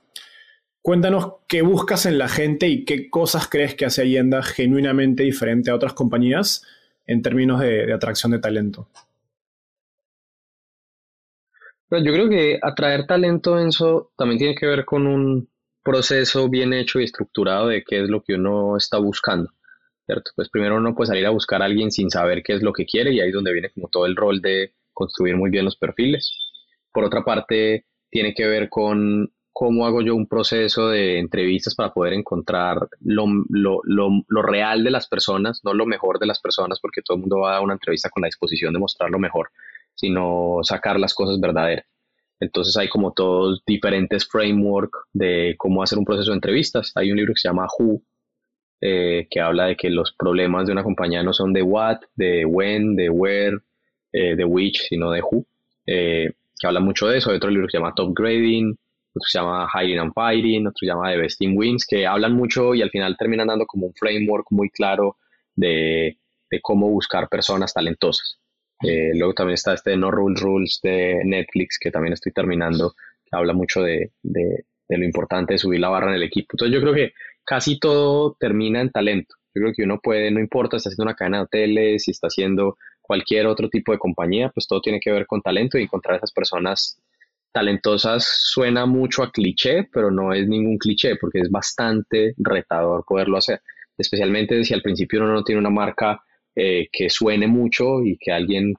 Cuéntanos qué buscas en la gente y qué cosas crees que hace Allenda genuinamente diferente a otras compañías en términos de, atracción de talento. Pero yo creo que atraer talento, eso también tiene que ver con un proceso bien hecho y estructurado de qué es lo que uno está buscando. Pues primero uno puede salir a buscar a alguien sin saber qué es lo que quiere y ahí es donde viene como todo el rol de construir muy bien los perfiles. por otra parte, tiene que ver con cómo hago yo un proceso de entrevistas para poder encontrar lo, lo, lo, real de las personas, no lo mejor de las personas, porque todo el mundo va a una entrevista con la disposición de mostrar lo mejor, sino sacar las cosas verdaderas. Entonces hay como todos diferentes frameworks de cómo hacer un proceso de entrevistas. Hay un libro que se llama Who, eh, que habla de que los problemas de una compañía no son de what, de when, de where, eh, de which, sino de who, eh, que habla mucho de eso. Hay otro libro que se llama Top Grading, otro se llama Hiding and Fighting, otro se llama The Best in Wins, que hablan mucho y al final terminan dando como un framework muy claro de cómo buscar personas talentosas. Eh, luego también está este No Rule Rules de Netflix, que también estoy terminando, que habla mucho de, de, de, lo importante de subir la barra en el equipo. Entonces yo creo que casi todo termina en talento. Yo creo que uno puede, no importa, está haciendo una cadena de hoteles, si está haciendo cualquier otro tipo de compañía, pues todo tiene que ver con talento y encontrar a esas personas talentosas suena mucho a cliché, pero no es ningún cliché porque es bastante retador poderlo hacer. Especialmente si al principio uno no tiene una marca eh, que suene mucho y que alguien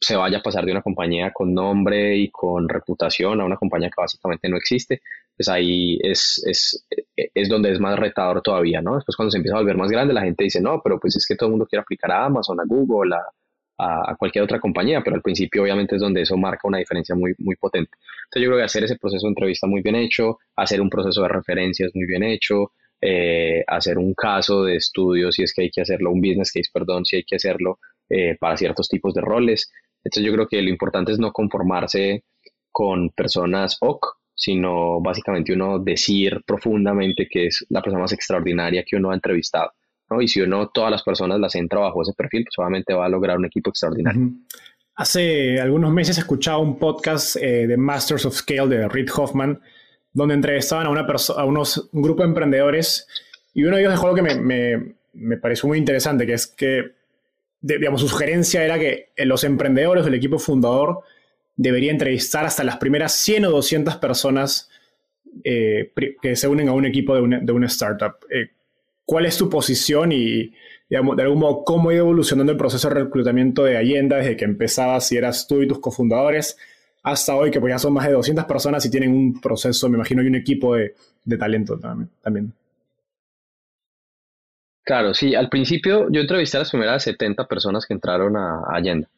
se vaya a pasar de una compañía con nombre y con reputación a una compañía que básicamente no existe, pues ahí es, es, es donde es más retador todavía, ¿no? Después cuando se empieza a volver más grande, la gente dice, no, pero pues es que todo el mundo quiere aplicar a Amazon, a Google, a, a, cualquier otra compañía, pero al principio obviamente es donde eso marca una diferencia muy, muy potente. Entonces yo creo que hacer ese proceso de entrevista muy bien hecho, hacer un proceso de referencias muy bien hecho, eh, hacer un caso de estudio si es que hay que hacerlo, un business case, perdón, si hay que hacerlo eh, para ciertos tipos de roles. Entonces yo creo que lo importante es no conformarse con personas OK, sino básicamente uno decir profundamente que es la persona más extraordinaria que uno ha entrevistado. Y si uno, todas las personas las entra bajo ese perfil, pues obviamente va a lograr un equipo extraordinario. Hace algunos meses escuchaba un podcast eh, de Masters of Scale de Reid Hoffman, donde entrevistaban a, una a unos, un grupo de emprendedores y uno de ellos dejó algo que me, me, me pareció muy interesante, que es que, digamos, su sugerencia era que los emprendedores del equipo fundador deberían entrevistar hasta las primeras 100 o 200 personas eh, que se unen a un equipo de una, de una startup. Eh, cuál es tu posición y, digamos, de algún modo, cómo ha ido evolucionando el proceso de reclutamiento de Allenda desde que empezabas, si eras tú y tus cofundadores, hasta hoy, que pues ya son más de 200 personas y tienen un proceso, me imagino, y un equipo de, talento también. Claro, sí, al principio yo entrevisté a las primeras 70 personas que entraron a, Allenda.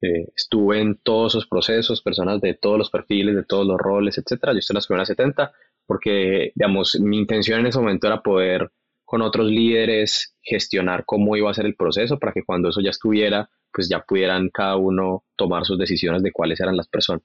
Eh, estuve en todos esos procesos, personas de todos los perfiles, de todos los roles, etcétera. Yo estuve en las primeras 70 porque, digamos, mi intención en ese momento era poder con otros líderes, gestionar cómo iba a ser el proceso para que cuando eso ya estuviera, pues ya pudieran cada uno tomar sus decisiones de cuáles eran las personas.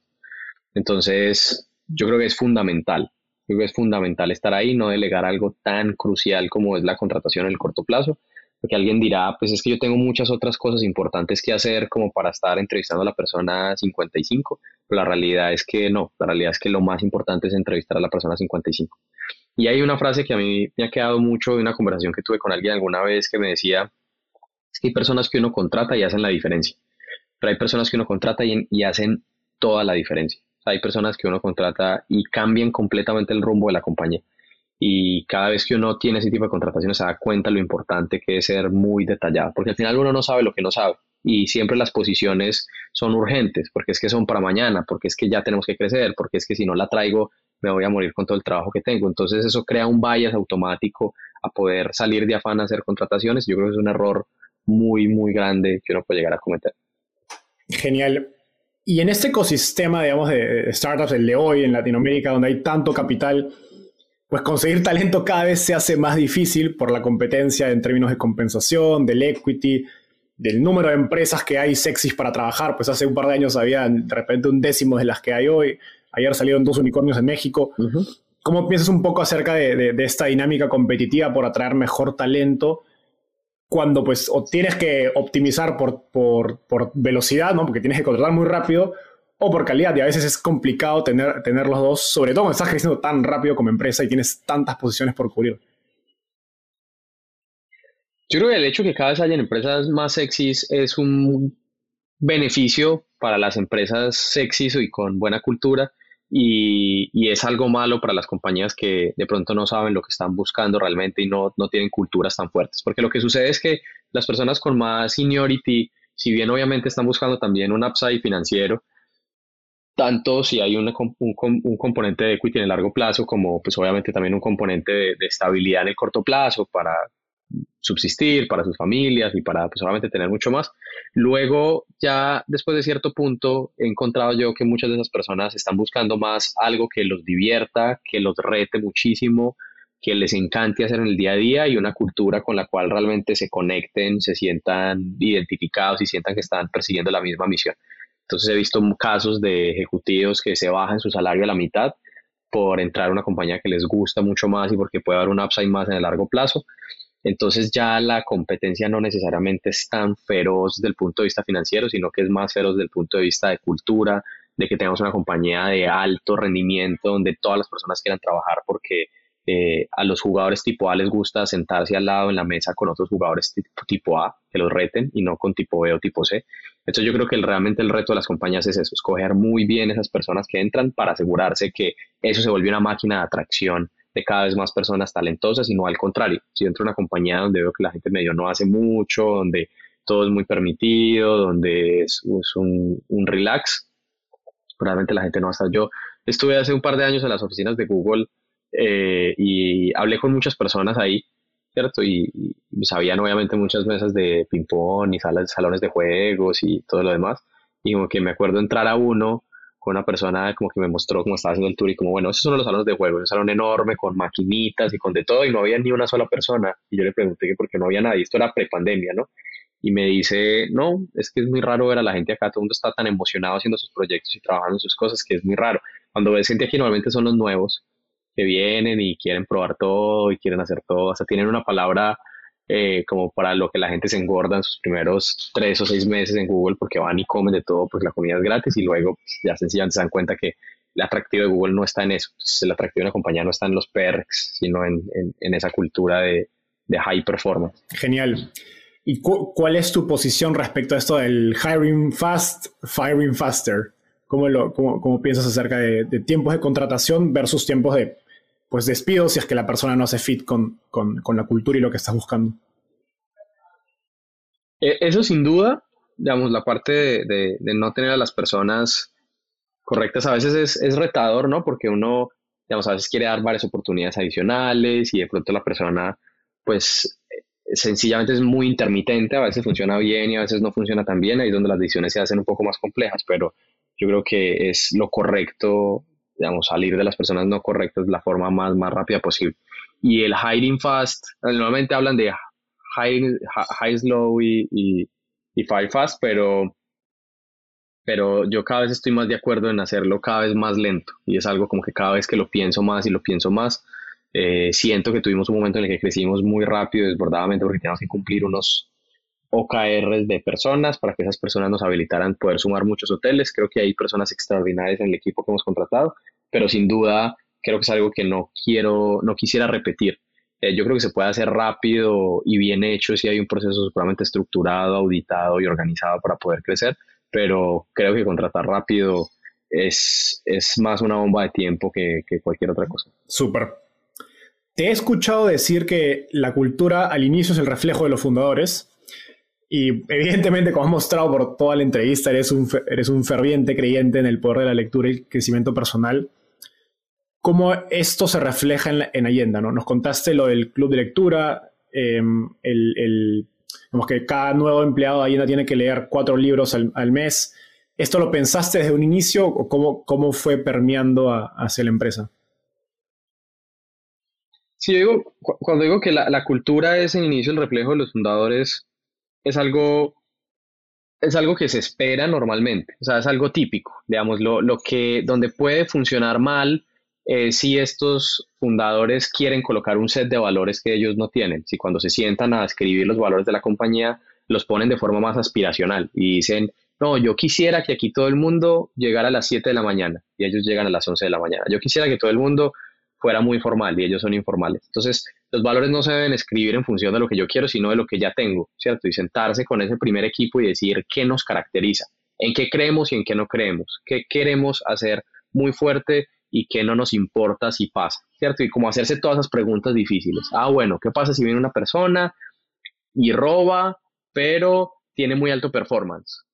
Entonces, yo creo que es fundamental, creo que es fundamental estar ahí, no delegar algo tan crucial como es la contratación en el corto plazo, porque alguien dirá, pues es que yo tengo muchas otras cosas importantes que hacer como para estar entrevistando a la persona 55, pero la realidad es que no, la realidad es que lo más importante es entrevistar a la persona 55. Y hay una frase que a mí me ha quedado mucho de una conversación que tuve con alguien alguna vez que me decía, es que hay personas que uno contrata y hacen la diferencia, pero hay personas que uno contrata y, hacen toda la diferencia. hay personas que uno contrata y cambian completamente el rumbo de la compañía. Y cada vez que uno tiene ese tipo de contrataciones se da cuenta lo importante que es ser muy detallado, porque al final uno no sabe lo que no sabe y siempre las posiciones son urgentes, porque es que son para mañana, porque es que ya tenemos que crecer, porque es que si no la traigo me voy a morir con todo el trabajo que tengo. Entonces eso crea un bias automático a poder salir de afán a hacer contrataciones. Yo creo que es un error muy, muy grande que uno puede llegar a cometer. Genial. Y en este ecosistema, digamos, de startups, el de hoy en Latinoamérica, donde hay tanto capital, pues conseguir talento cada vez se hace más difícil por la competencia en términos de compensación, del equity, del número de empresas que hay sexys para trabajar. Pues hace un par de años había de repente un décimo de las que hay hoy. Ayer salieron dos unicornios en México. ¿Cómo piensas un poco acerca de, esta dinámica competitiva por atraer mejor talento? Cuando pues o tienes que optimizar por, por, velocidad, ¿no? Porque tienes que contratar muy rápido, o por calidad. Y a veces es complicado tener, tener los dos, sobre todo cuando estás creciendo tan rápido como empresa y tienes tantas posiciones por cubrir. Yo creo que el hecho de que cada vez hayan empresas más sexys es un beneficio para las empresas sexys y con buena cultura, y, es algo malo para las compañías que de pronto no saben lo que están buscando realmente y no, no tienen culturas tan fuertes. Porque lo que sucede es que las personas con más seniority, si bien obviamente están buscando también un upside financiero, tanto si hay un, un, componente de equity en el largo plazo como pues obviamente también un componente de, estabilidad en el corto plazo para subsistir para sus familias y para pues tener mucho más. Luego ya después de cierto punto he encontrado yo que muchas de esas personas están buscando más algo que los divierta, que los rete muchísimo, que les encante hacer en el día a día y una cultura con la cual realmente se conecten, se sientan identificados y sientan que están persiguiendo la misma misión. Entonces he visto casos de ejecutivos que se bajan su salario a la mitad por entrar a una compañía que les gusta mucho más y porque puede haber un upside más en el largo plazo. Entonces ya la competencia no necesariamente es tan feroz del punto de vista financiero, sino que es más feroz del punto de vista de cultura, de que tengamos una compañía de alto rendimiento donde todas las personas quieran trabajar porque eh, a los jugadores tipo A les gusta sentarse al lado en la mesa con otros jugadores tipo, A que los reten y no con tipo B o tipo C. Entonces yo creo que realmente el reto de las compañías es eso, escoger muy bien esas personas que entran para asegurarse que eso se vuelve una máquina de atracción de cada vez más personas talentosas y no al contrario. Si entro a una compañía donde veo que la gente medio no hace mucho, donde todo es muy permitido, donde es, un, un relax, realmente la gente no va a estar. Yo estuve hace un par de años en las oficinas de Google eh, y hablé con muchas personas ahí, ¿cierto? Y, sabían obviamente muchas mesas de ping-pong y salas, salones de juegos y todo lo demás. Y como que me acuerdo entrar a uno con una persona como que me mostró cómo estaba haciendo el tour y como, bueno, esos son los salones de juegos, un salón enorme con maquinitas y con de todo y no había ni una sola persona. Y yo le pregunté que por qué no había nadie, esto era prepandemia, ¿no? Y me dice, no, es que es muy raro ver a la gente acá, todo el mundo está tan emocionado haciendo sus proyectos y trabajando sus cosas que es muy raro. Cuando ves gente aquí normalmente son los nuevos que vienen y quieren probar todo y quieren hacer todo. Sea, tienen una palabra eh, como para lo que la gente se engorda en sus primeros tres o seis meses en Google porque van y comen de todo, pues la comida es gratis y luego pues, ya sencillamente se dan cuenta que el atractivo de Google no está en eso. el atractivo de una compañía no está en los perks, sino en, en, esa cultura de, de, high performance. Genial. ¿Y cuál es tu posición respecto a esto del hiring fast, firing faster? ¿Cómo, lo, cómo, piensas acerca de, de, tiempos de contratación versus tiempos de pues despido si es que la persona no se fit con, la cultura y lo que estás buscando. E, eso sin duda, digamos, la parte de, no tener a las personas correctas a veces es, es, retador, ¿no? Porque uno, digamos, a veces quiere dar varias oportunidades adicionales y de pronto la persona, pues, sencillamente es muy intermitente, a veces funciona bien y a veces no funciona tan bien, ahí es donde las decisiones se hacen un poco más complejas, pero yo creo que es lo correcto digamos, salir de las personas no correctas de la forma más, más rápida posible. Y el hiding fast, normalmente hablan de high, high slow y, y, fire fast, pero, pero yo cada vez estoy más de acuerdo en hacerlo cada vez más lento. Y es algo como que cada vez que lo pienso más y lo pienso más, eh, siento que tuvimos un momento en el que crecimos muy rápido, desbordadamente, porque teníamos que cumplir unos OKRs de personas para que esas personas nos habilitaran poder sumar muchos hoteles. Creo que hay personas extraordinarias en el equipo que hemos contratado, pero sin duda creo que es algo que no quiero, no quisiera repetir. Eh, yo creo que se puede hacer rápido y bien hecho si hay un proceso supremamente estructurado, auditado y organizado para poder crecer, pero creo que contratar rápido es, es más una bomba de tiempo que, que cualquier otra cosa. Súper. Te he escuchado decir que la cultura al inicio es el reflejo de los fundadores y evidentemente, como has mostrado por toda la entrevista, eres un, eres un ferviente creyente en el poder de la lectura y el crecimiento personal. ¿Cómo esto se refleja en, en Allenda? ¿no? Nos contaste lo del club de lectura, em, el, el, que cada nuevo empleado de Allenda tiene que leer cuatro libros al, al mes. ¿Esto lo pensaste desde un inicio o cómo, cómo fue permeando hacia la empresa? Sí, digo, cuando digo que la, la cultura es en inicio el reflejo de los fundadores, es algo, es algo que se espera normalmente, o sea, es algo típico, digamos, lo, lo que, donde puede funcionar mal eh, si estos fundadores quieren colocar un set de valores que ellos no tienen, si cuando se sientan a escribir los valores de la compañía, los ponen de forma más aspiracional y dicen, no, yo quisiera que aquí todo el mundo llegara a las 7 de la mañana y ellos llegan a las 11 de la mañana. Yo quisiera que todo el mundo fuera muy formal y ellos son informales. Entonces, los valores no se deben escribir en función de lo que yo quiero, sino de lo que ya tengo, ¿cierto? Y sentarse con ese primer equipo y decir qué nos caracteriza, en qué creemos y en qué no creemos, qué queremos hacer muy fuerte y qué no nos importa si pasa, ¿cierto? Y como hacerse todas esas preguntas difíciles. Ah, bueno, ¿qué pasa si viene una persona y roba, pero tiene muy alto performance?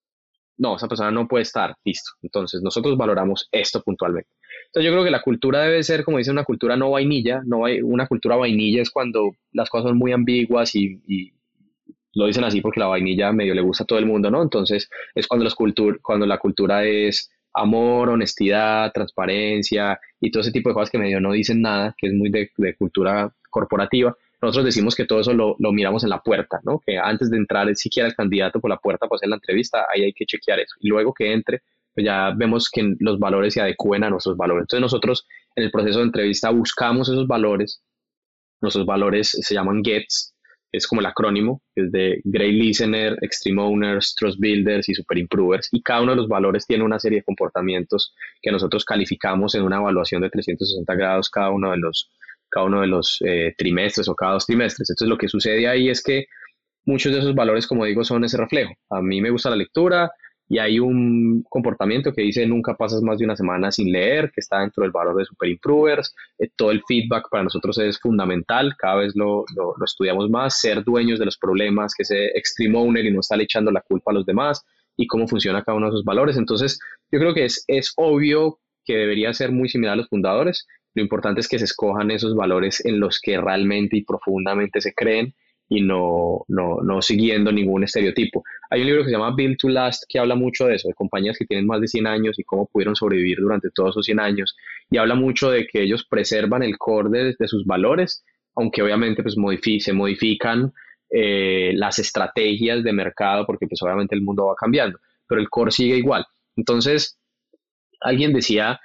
no, esa persona no puede estar, listo. Entonces nosotros valoramos esto puntualmente. Entonces yo creo que la cultura debe ser, como dice, una cultura no vainilla, no hay, una cultura vainilla es cuando las cosas son muy ambiguas y, y lo dicen así porque la vainilla medio le gusta a todo el mundo, ¿no? Entonces es cuando, las cuando la cultura es amor, honestidad, transparencia y todo ese tipo de cosas que medio no dicen nada, que es muy de, de cultura corporativa. Nosotros decimos que todo eso lo, lo, miramos en la puerta, ¿no? Que antes de entrar siquiera el candidato por la puerta para hacer la entrevista, ahí hay que chequear eso. Y luego que entre, pues ya vemos que los valores se adecúen a nuestros valores. Entonces nosotros en el proceso de entrevista buscamos esos valores. Nuestros valores se llaman GETS, es como el acrónimo, es de Great Listener, Extreme Owners, Trust Builders y Super Improvers. Y cada uno de los valores tiene una serie de comportamientos que nosotros calificamos en una evaluación de 360 grados cada uno de los, cada uno de los eh, trimestres o cada dos trimestres. Entonces lo que sucede ahí es que muchos de esos valores, como digo, son ese reflejo. A mí me gusta la lectura, y hay un comportamiento que dice nunca pasas más de una semana sin leer, que está dentro del valor de Super Improvers. Eh, todo el feedback para nosotros es fundamental, cada vez lo, lo, estudiamos más, ser dueños de los problemas, que ese extreme owner y no estar echando la culpa a los demás y cómo funciona cada uno de esos valores. Entonces, yo creo que es, es obvio que debería ser muy similar a los fundadores. Lo importante es que se escojan esos valores en los que realmente y profundamente se creen y no, no, no, siguiendo ningún estereotipo. Hay un libro que se llama Build to Last que habla mucho de eso, de compañías que tienen más de 100 años y cómo pudieron sobrevivir durante todos esos 100 años. Y habla mucho de que ellos preservan el core de, sus valores, aunque obviamente pues se modifican eh, las estrategias de mercado porque pues obviamente el mundo va cambiando, pero el core sigue igual. Entonces, alguien decía,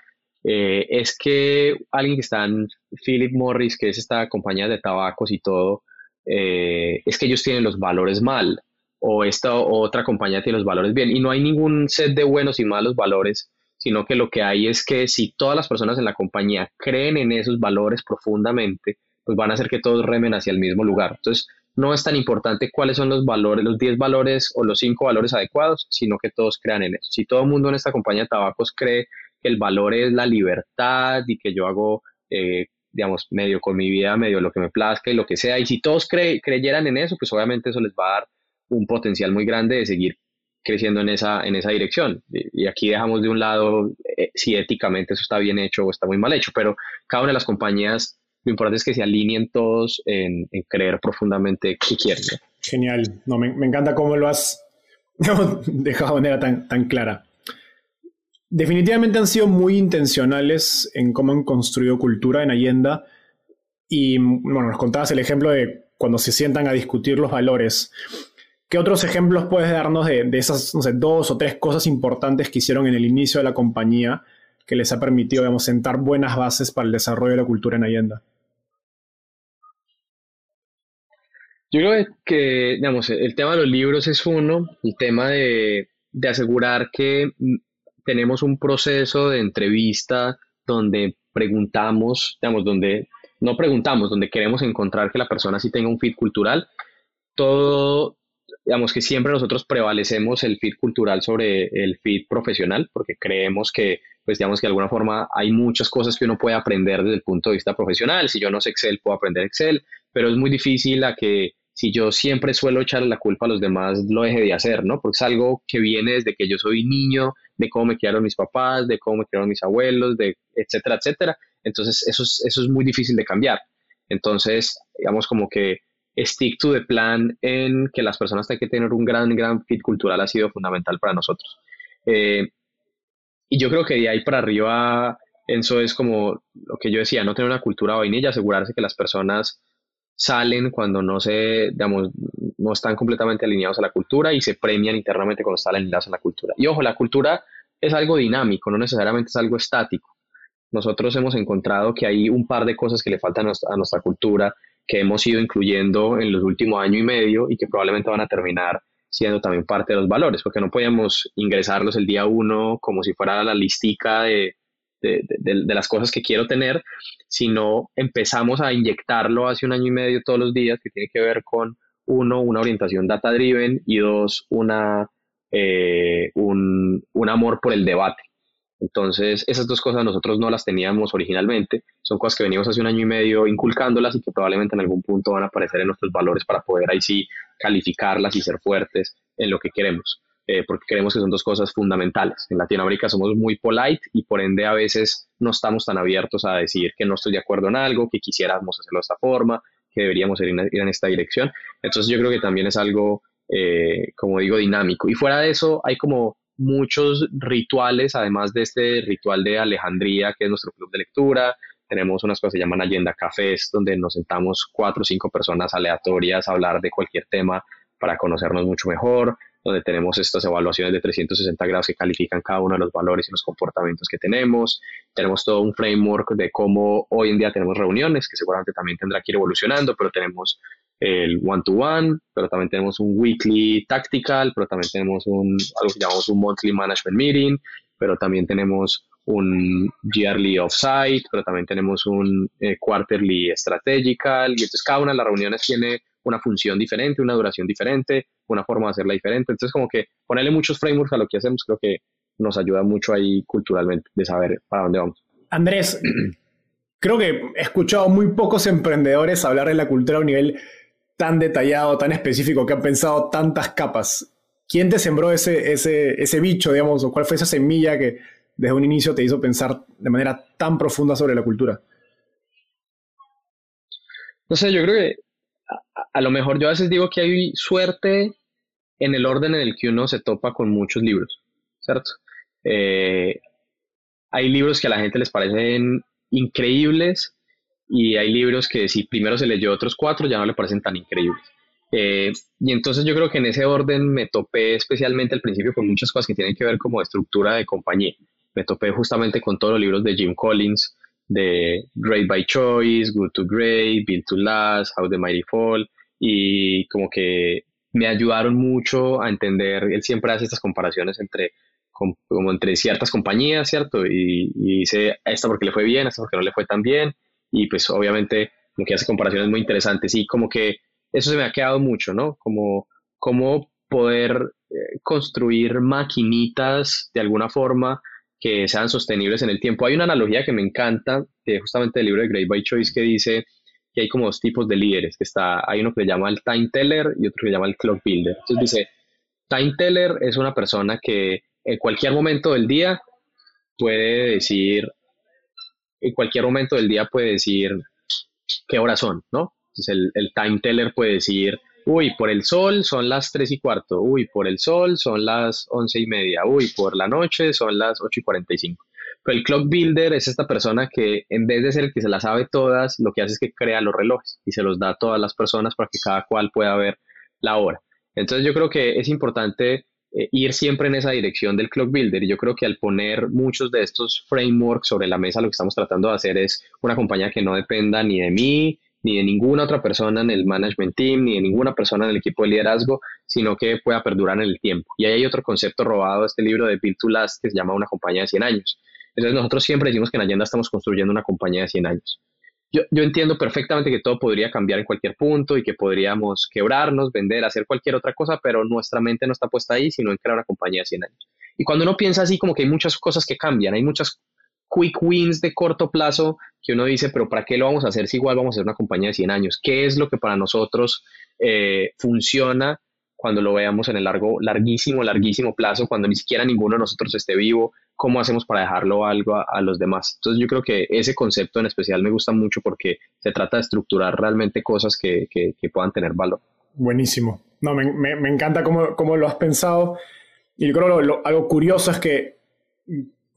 eh, es que alguien que está en Philip Morris, que es esta compañía de tabacos y todo, eh, es que ellos tienen los valores mal o esta otra compañía tiene los valores bien. Y no hay ningún set de buenos y malos valores, sino que lo que hay es que si todas las personas en la compañía creen en esos valores profundamente, pues van a hacer que todos remen hacia el mismo lugar. Entonces, no es tan importante cuáles son los valores, los 10 valores o los 5 valores adecuados, sino que todos crean en eso. Si todo el mundo en esta compañía de tabacos cree que el valor es la libertad y que yo hago eh, digamos, medio con mi vida, medio lo que me plazca y lo que sea. Y si todos creyeran en eso, pues obviamente eso les va a dar un potencial muy grande de seguir creciendo en esa, en esa dirección. Y, aquí dejamos de un lado eh, si éticamente eso está bien hecho o está muy mal hecho, pero cada una de las compañías, lo importante es que se alineen todos en, creer profundamente qué quieren. Genial, no, me, me, encanta cómo lo has dejado de manera tan, tan clara definitivamente han sido muy intencionales en cómo han construido cultura en Allenda. Y bueno, nos contabas el ejemplo de cuando se sientan a discutir los valores. ¿Qué otros ejemplos puedes darnos de, esas dos o tres cosas importantes que hicieron en el inicio de la compañía que les ha permitido digamos, sentar buenas bases para el desarrollo de la cultura en Allenda? Yo creo que digamos, el tema de los libros es uno, el tema de, de asegurar que tenemos un proceso de entrevista donde preguntamos, digamos, donde no preguntamos, donde queremos encontrar que la persona sí tenga un fit cultural. Todo, digamos que siempre nosotros prevalecemos el fit cultural sobre el fit profesional, porque creemos que, pues digamos que de alguna forma hay muchas cosas que uno puede aprender desde el punto de vista profesional. Si yo no sé Excel, puedo aprender Excel, pero es muy difícil a que si yo siempre suelo echarle la culpa a los demás, lo deje de hacer, ¿no? Porque es algo que viene desde que yo soy niño, de cómo me criaron mis papás, de cómo me criaron mis abuelos, de etcétera, etcétera. Entonces, eso es, eso es muy difícil de cambiar. Entonces, digamos como que stick to the plan en que las personas tienen que tener un gran, gran fit cultural ha sido fundamental para nosotros. Eh, y yo creo que de ahí para arriba, eso es como lo que yo decía, no tener una cultura vainilla, asegurarse que las personas salen cuando no se, digamos, no están completamente alineados a la cultura y se premian internamente cuando están alineados a la cultura. Y ojo, la cultura es algo dinámico, no necesariamente es algo estático. Nosotros hemos encontrado que hay un par de cosas que le faltan a nuestra, cultura que hemos ido incluyendo en los últimos año y medio y que probablemente van a terminar siendo también parte de los valores, porque no podíamos ingresarlos el día uno como si fuera la listica de, de, las cosas que quiero tener, sino empezamos a inyectarlo hace un año y medio todos los días, que tiene que ver con, uno, una orientación data driven y dos, una, eh, un, un amor por el debate. Entonces, esas dos cosas nosotros no las teníamos originalmente, son cosas que venimos hace un año y medio inculcándolas y que probablemente en algún punto van a aparecer en nuestros valores para poder ahí sí calificarlas y ser fuertes en lo que queremos. Eh, porque creemos que son dos cosas fundamentales. En Latinoamérica somos muy polite y por ende a veces no estamos tan abiertos a decir que no estoy de acuerdo en algo, que quisiéramos hacerlo de esta forma, que deberíamos ir en, esta dirección. Entonces yo creo que también es algo, eh, como digo, dinámico. Y fuera de eso hay como muchos rituales, además de este ritual de Alejandría, que es nuestro club de lectura. Tenemos unas cosas que se llaman Allenda Cafés, donde nos sentamos cuatro o cinco personas aleatorias a hablar de cualquier tema para conocernos mucho mejor donde tenemos estas evaluaciones de 360 grados que califican cada uno de los valores y los comportamientos que tenemos. Tenemos todo un framework de cómo hoy en día tenemos reuniones, que seguramente también tendrá que ir evolucionando, pero tenemos el one-to-one, pero también tenemos un weekly tactical, pero también tenemos un, algo que llamamos un monthly management meeting, pero también tenemos un yearly offsite, pero también tenemos un eh, quarterly strategical, y entonces cada una de las reuniones tiene una función diferente, una duración diferente, una forma de hacerla diferente. Entonces, como que ponerle muchos frameworks a lo que hacemos, creo que nos ayuda mucho ahí culturalmente de saber para dónde vamos. Andrés, creo que he escuchado muy pocos emprendedores hablar de la cultura a un nivel tan detallado, tan específico, que han pensado tantas capas. ¿Quién te sembró ese, ese, ese bicho, digamos, o cuál fue esa semilla que desde un inicio te hizo pensar de manera tan profunda sobre la cultura? No sé, yo creo que a, lo mejor yo a veces digo que hay suerte en el orden en el que uno se topa con muchos libros, ¿cierto? Eh, hay libros que a la gente les parecen increíbles y hay libros que si primero se leyó otros cuatro ya no le parecen tan increíbles. Eh, y entonces yo creo que en ese orden me topé especialmente al principio con muchas cosas que tienen que ver como estructura de compañía. Me topé justamente con todos los libros de Jim Collins, de Great by Choice, Good to Great, Build to Last, How the Mighty Fall, y como que me ayudaron mucho a entender, él siempre hace estas comparaciones entre, como entre ciertas compañías, ¿cierto? Y, dice, esta porque le fue bien, esta porque no le fue tan bien, y pues obviamente como que hace comparaciones muy interesantes, y como que eso se me ha quedado mucho, ¿no? Como, como poder eh, construir maquinitas de alguna forma que sean sostenibles en el tiempo. Hay una analogía que me encanta, que justamente del libro de Great by Choice, que dice que hay como dos tipos de líderes, que está, hay uno que se llama el time teller y otro que se llama el clock builder. Entonces dice, time teller es una persona que en cualquier momento del día puede decir, en cualquier momento del día puede decir qué horas son, ¿no? Entonces el, el time teller puede decir, Uy, por el sol son las 3 y cuarto. Uy, por el sol son las 11 y media. Uy, por la noche son las 8 y 45. El clock builder es esta persona que en vez de ser el que se las sabe todas, lo que hace es que crea los relojes y se los da a todas las personas para que cada cual pueda ver la hora. Entonces yo creo que es importante eh, ir siempre en esa dirección del clock builder y yo creo que al poner muchos de estos frameworks sobre la mesa lo que estamos tratando de hacer es una compañía que no dependa ni de mí ni de ninguna otra persona en el management team, ni de ninguna persona en el equipo de liderazgo, sino que pueda perdurar en el tiempo. Y ahí hay otro concepto robado de este libro de Bill to Last que se llama una compañía de 100 años. Entonces nosotros siempre decimos que en Allenda estamos construyendo una compañía de 100 años. Yo, yo, entiendo perfectamente que todo podría cambiar en cualquier punto y que podríamos quebrarnos, vender, hacer cualquier otra cosa, pero nuestra mente no está puesta ahí, sino en crear una compañía de 100 años. Y cuando uno piensa así, como que hay muchas cosas que cambian, hay muchas quick wins de corto plazo que uno dice, pero ¿para qué lo vamos a hacer si igual vamos a ser una compañía de 100 años? ¿Qué es lo que para nosotros eh, funciona cuando lo veamos en el largo, larguísimo, larguísimo plazo, cuando ni siquiera ninguno de nosotros esté vivo? ¿Cómo hacemos para dejarlo algo a, los demás? Entonces yo creo que ese concepto en especial me gusta mucho porque se trata de estructurar realmente cosas que, puedan tener valor. Buenísimo. No, me, encanta cómo, cómo, lo has pensado. Y creo que algo curioso es que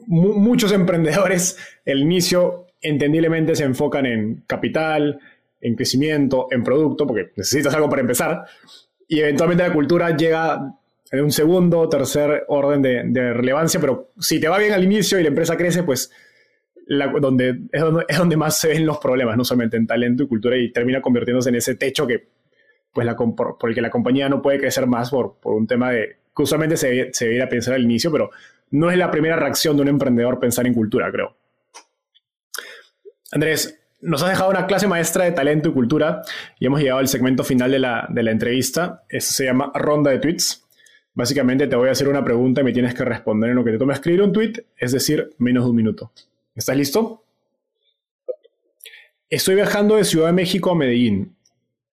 muchos emprendedores, el inicio, entendiblemente se enfocan en capital, en crecimiento, en producto, porque necesitas algo para empezar. Y eventualmente la cultura llega en un segundo, tercer orden de, relevancia, pero si te va bien al inicio y la empresa crece, pues donde, es, donde, más se ven los problemas, no solamente en talento y cultura, y termina convirtiéndose en ese techo que, pues la, por, el que la compañía no puede crecer más por, por un tema de que usualmente se, se debería pensar al inicio, pero no es la primera reacción de un emprendedor pensar en cultura, creo. Andrés, nos has dejado una clase maestra de talento y cultura y hemos llegado al segmento final de la, entrevista. Eso se llama ronda de tweets. Básicamente te voy a hacer una pregunta y me tienes que responder en lo que te tome escribir un tweet, es decir, menos de un minuto. ¿Estás listo? Estoy viajando de Ciudad de México a Medellín.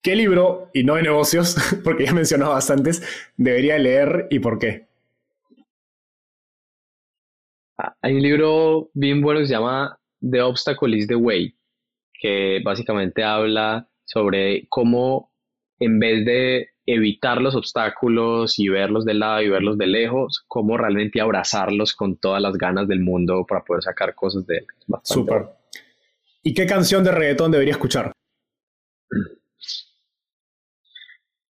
¿Qué libro, y no de negocios, porque ya he mencionado bastantes, debería leer y por qué? Ah, hay un libro bien bueno que se llama The Obstacle is the Way, que básicamente habla sobre cómo en vez de evitar los obstáculos y verlos de lado y verlos de lejos, cómo realmente abrazarlos con todas las ganas del mundo para poder sacar cosas de él. Súper. ¿Y qué canción de reggaetón debería escuchar?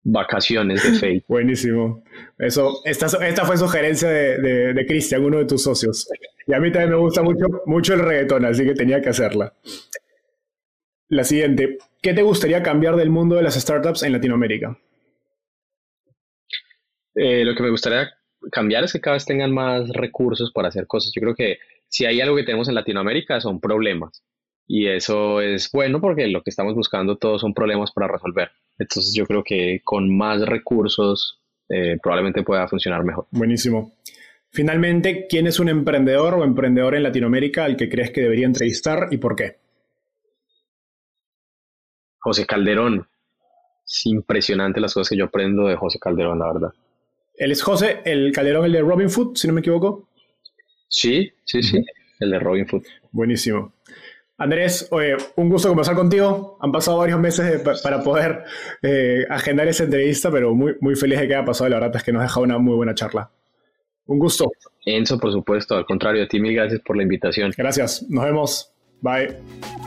Vacaciones de Fate. Buenísimo. Eso, esta, esta fue sugerencia de, de, Cristian, uno de tus socios. Y a mí también me gusta mucho, mucho el reggaetón, así que tenía que hacerla. La siguiente. ¿Qué te gustaría cambiar del mundo de las startups en Latinoamérica? Eh, lo que me gustaría cambiar es que cada vez tengan más recursos para hacer cosas. Yo creo que si hay algo que tenemos en Latinoamérica son problemas. Y eso es bueno porque lo que estamos buscando todos son problemas para resolver. Entonces yo creo que con más recursos eh, probablemente pueda funcionar mejor. Buenísimo. Finalmente, ¿quién es un emprendedor o emprendedor en Latinoamérica al que crees que debería entrevistar y por qué? José Calderón. Es impresionante las cosas que yo aprendo de José Calderón, la verdad. Él es José, el Calderón, el de Robin Food, si no me equivoco. Sí, sí, sí, el de Robin Food. Buenísimo. Andrés, un gusto conversar contigo. Han pasado varios meses para poder eh, agendar esa entrevista, pero muy, muy feliz de que haya pasado. La verdad es que nos ha dejado una muy buena charla. Un gusto. Enzo, por supuesto. Al contrario, a ti mil gracias por la invitación. Gracias. Nos vemos. Bye.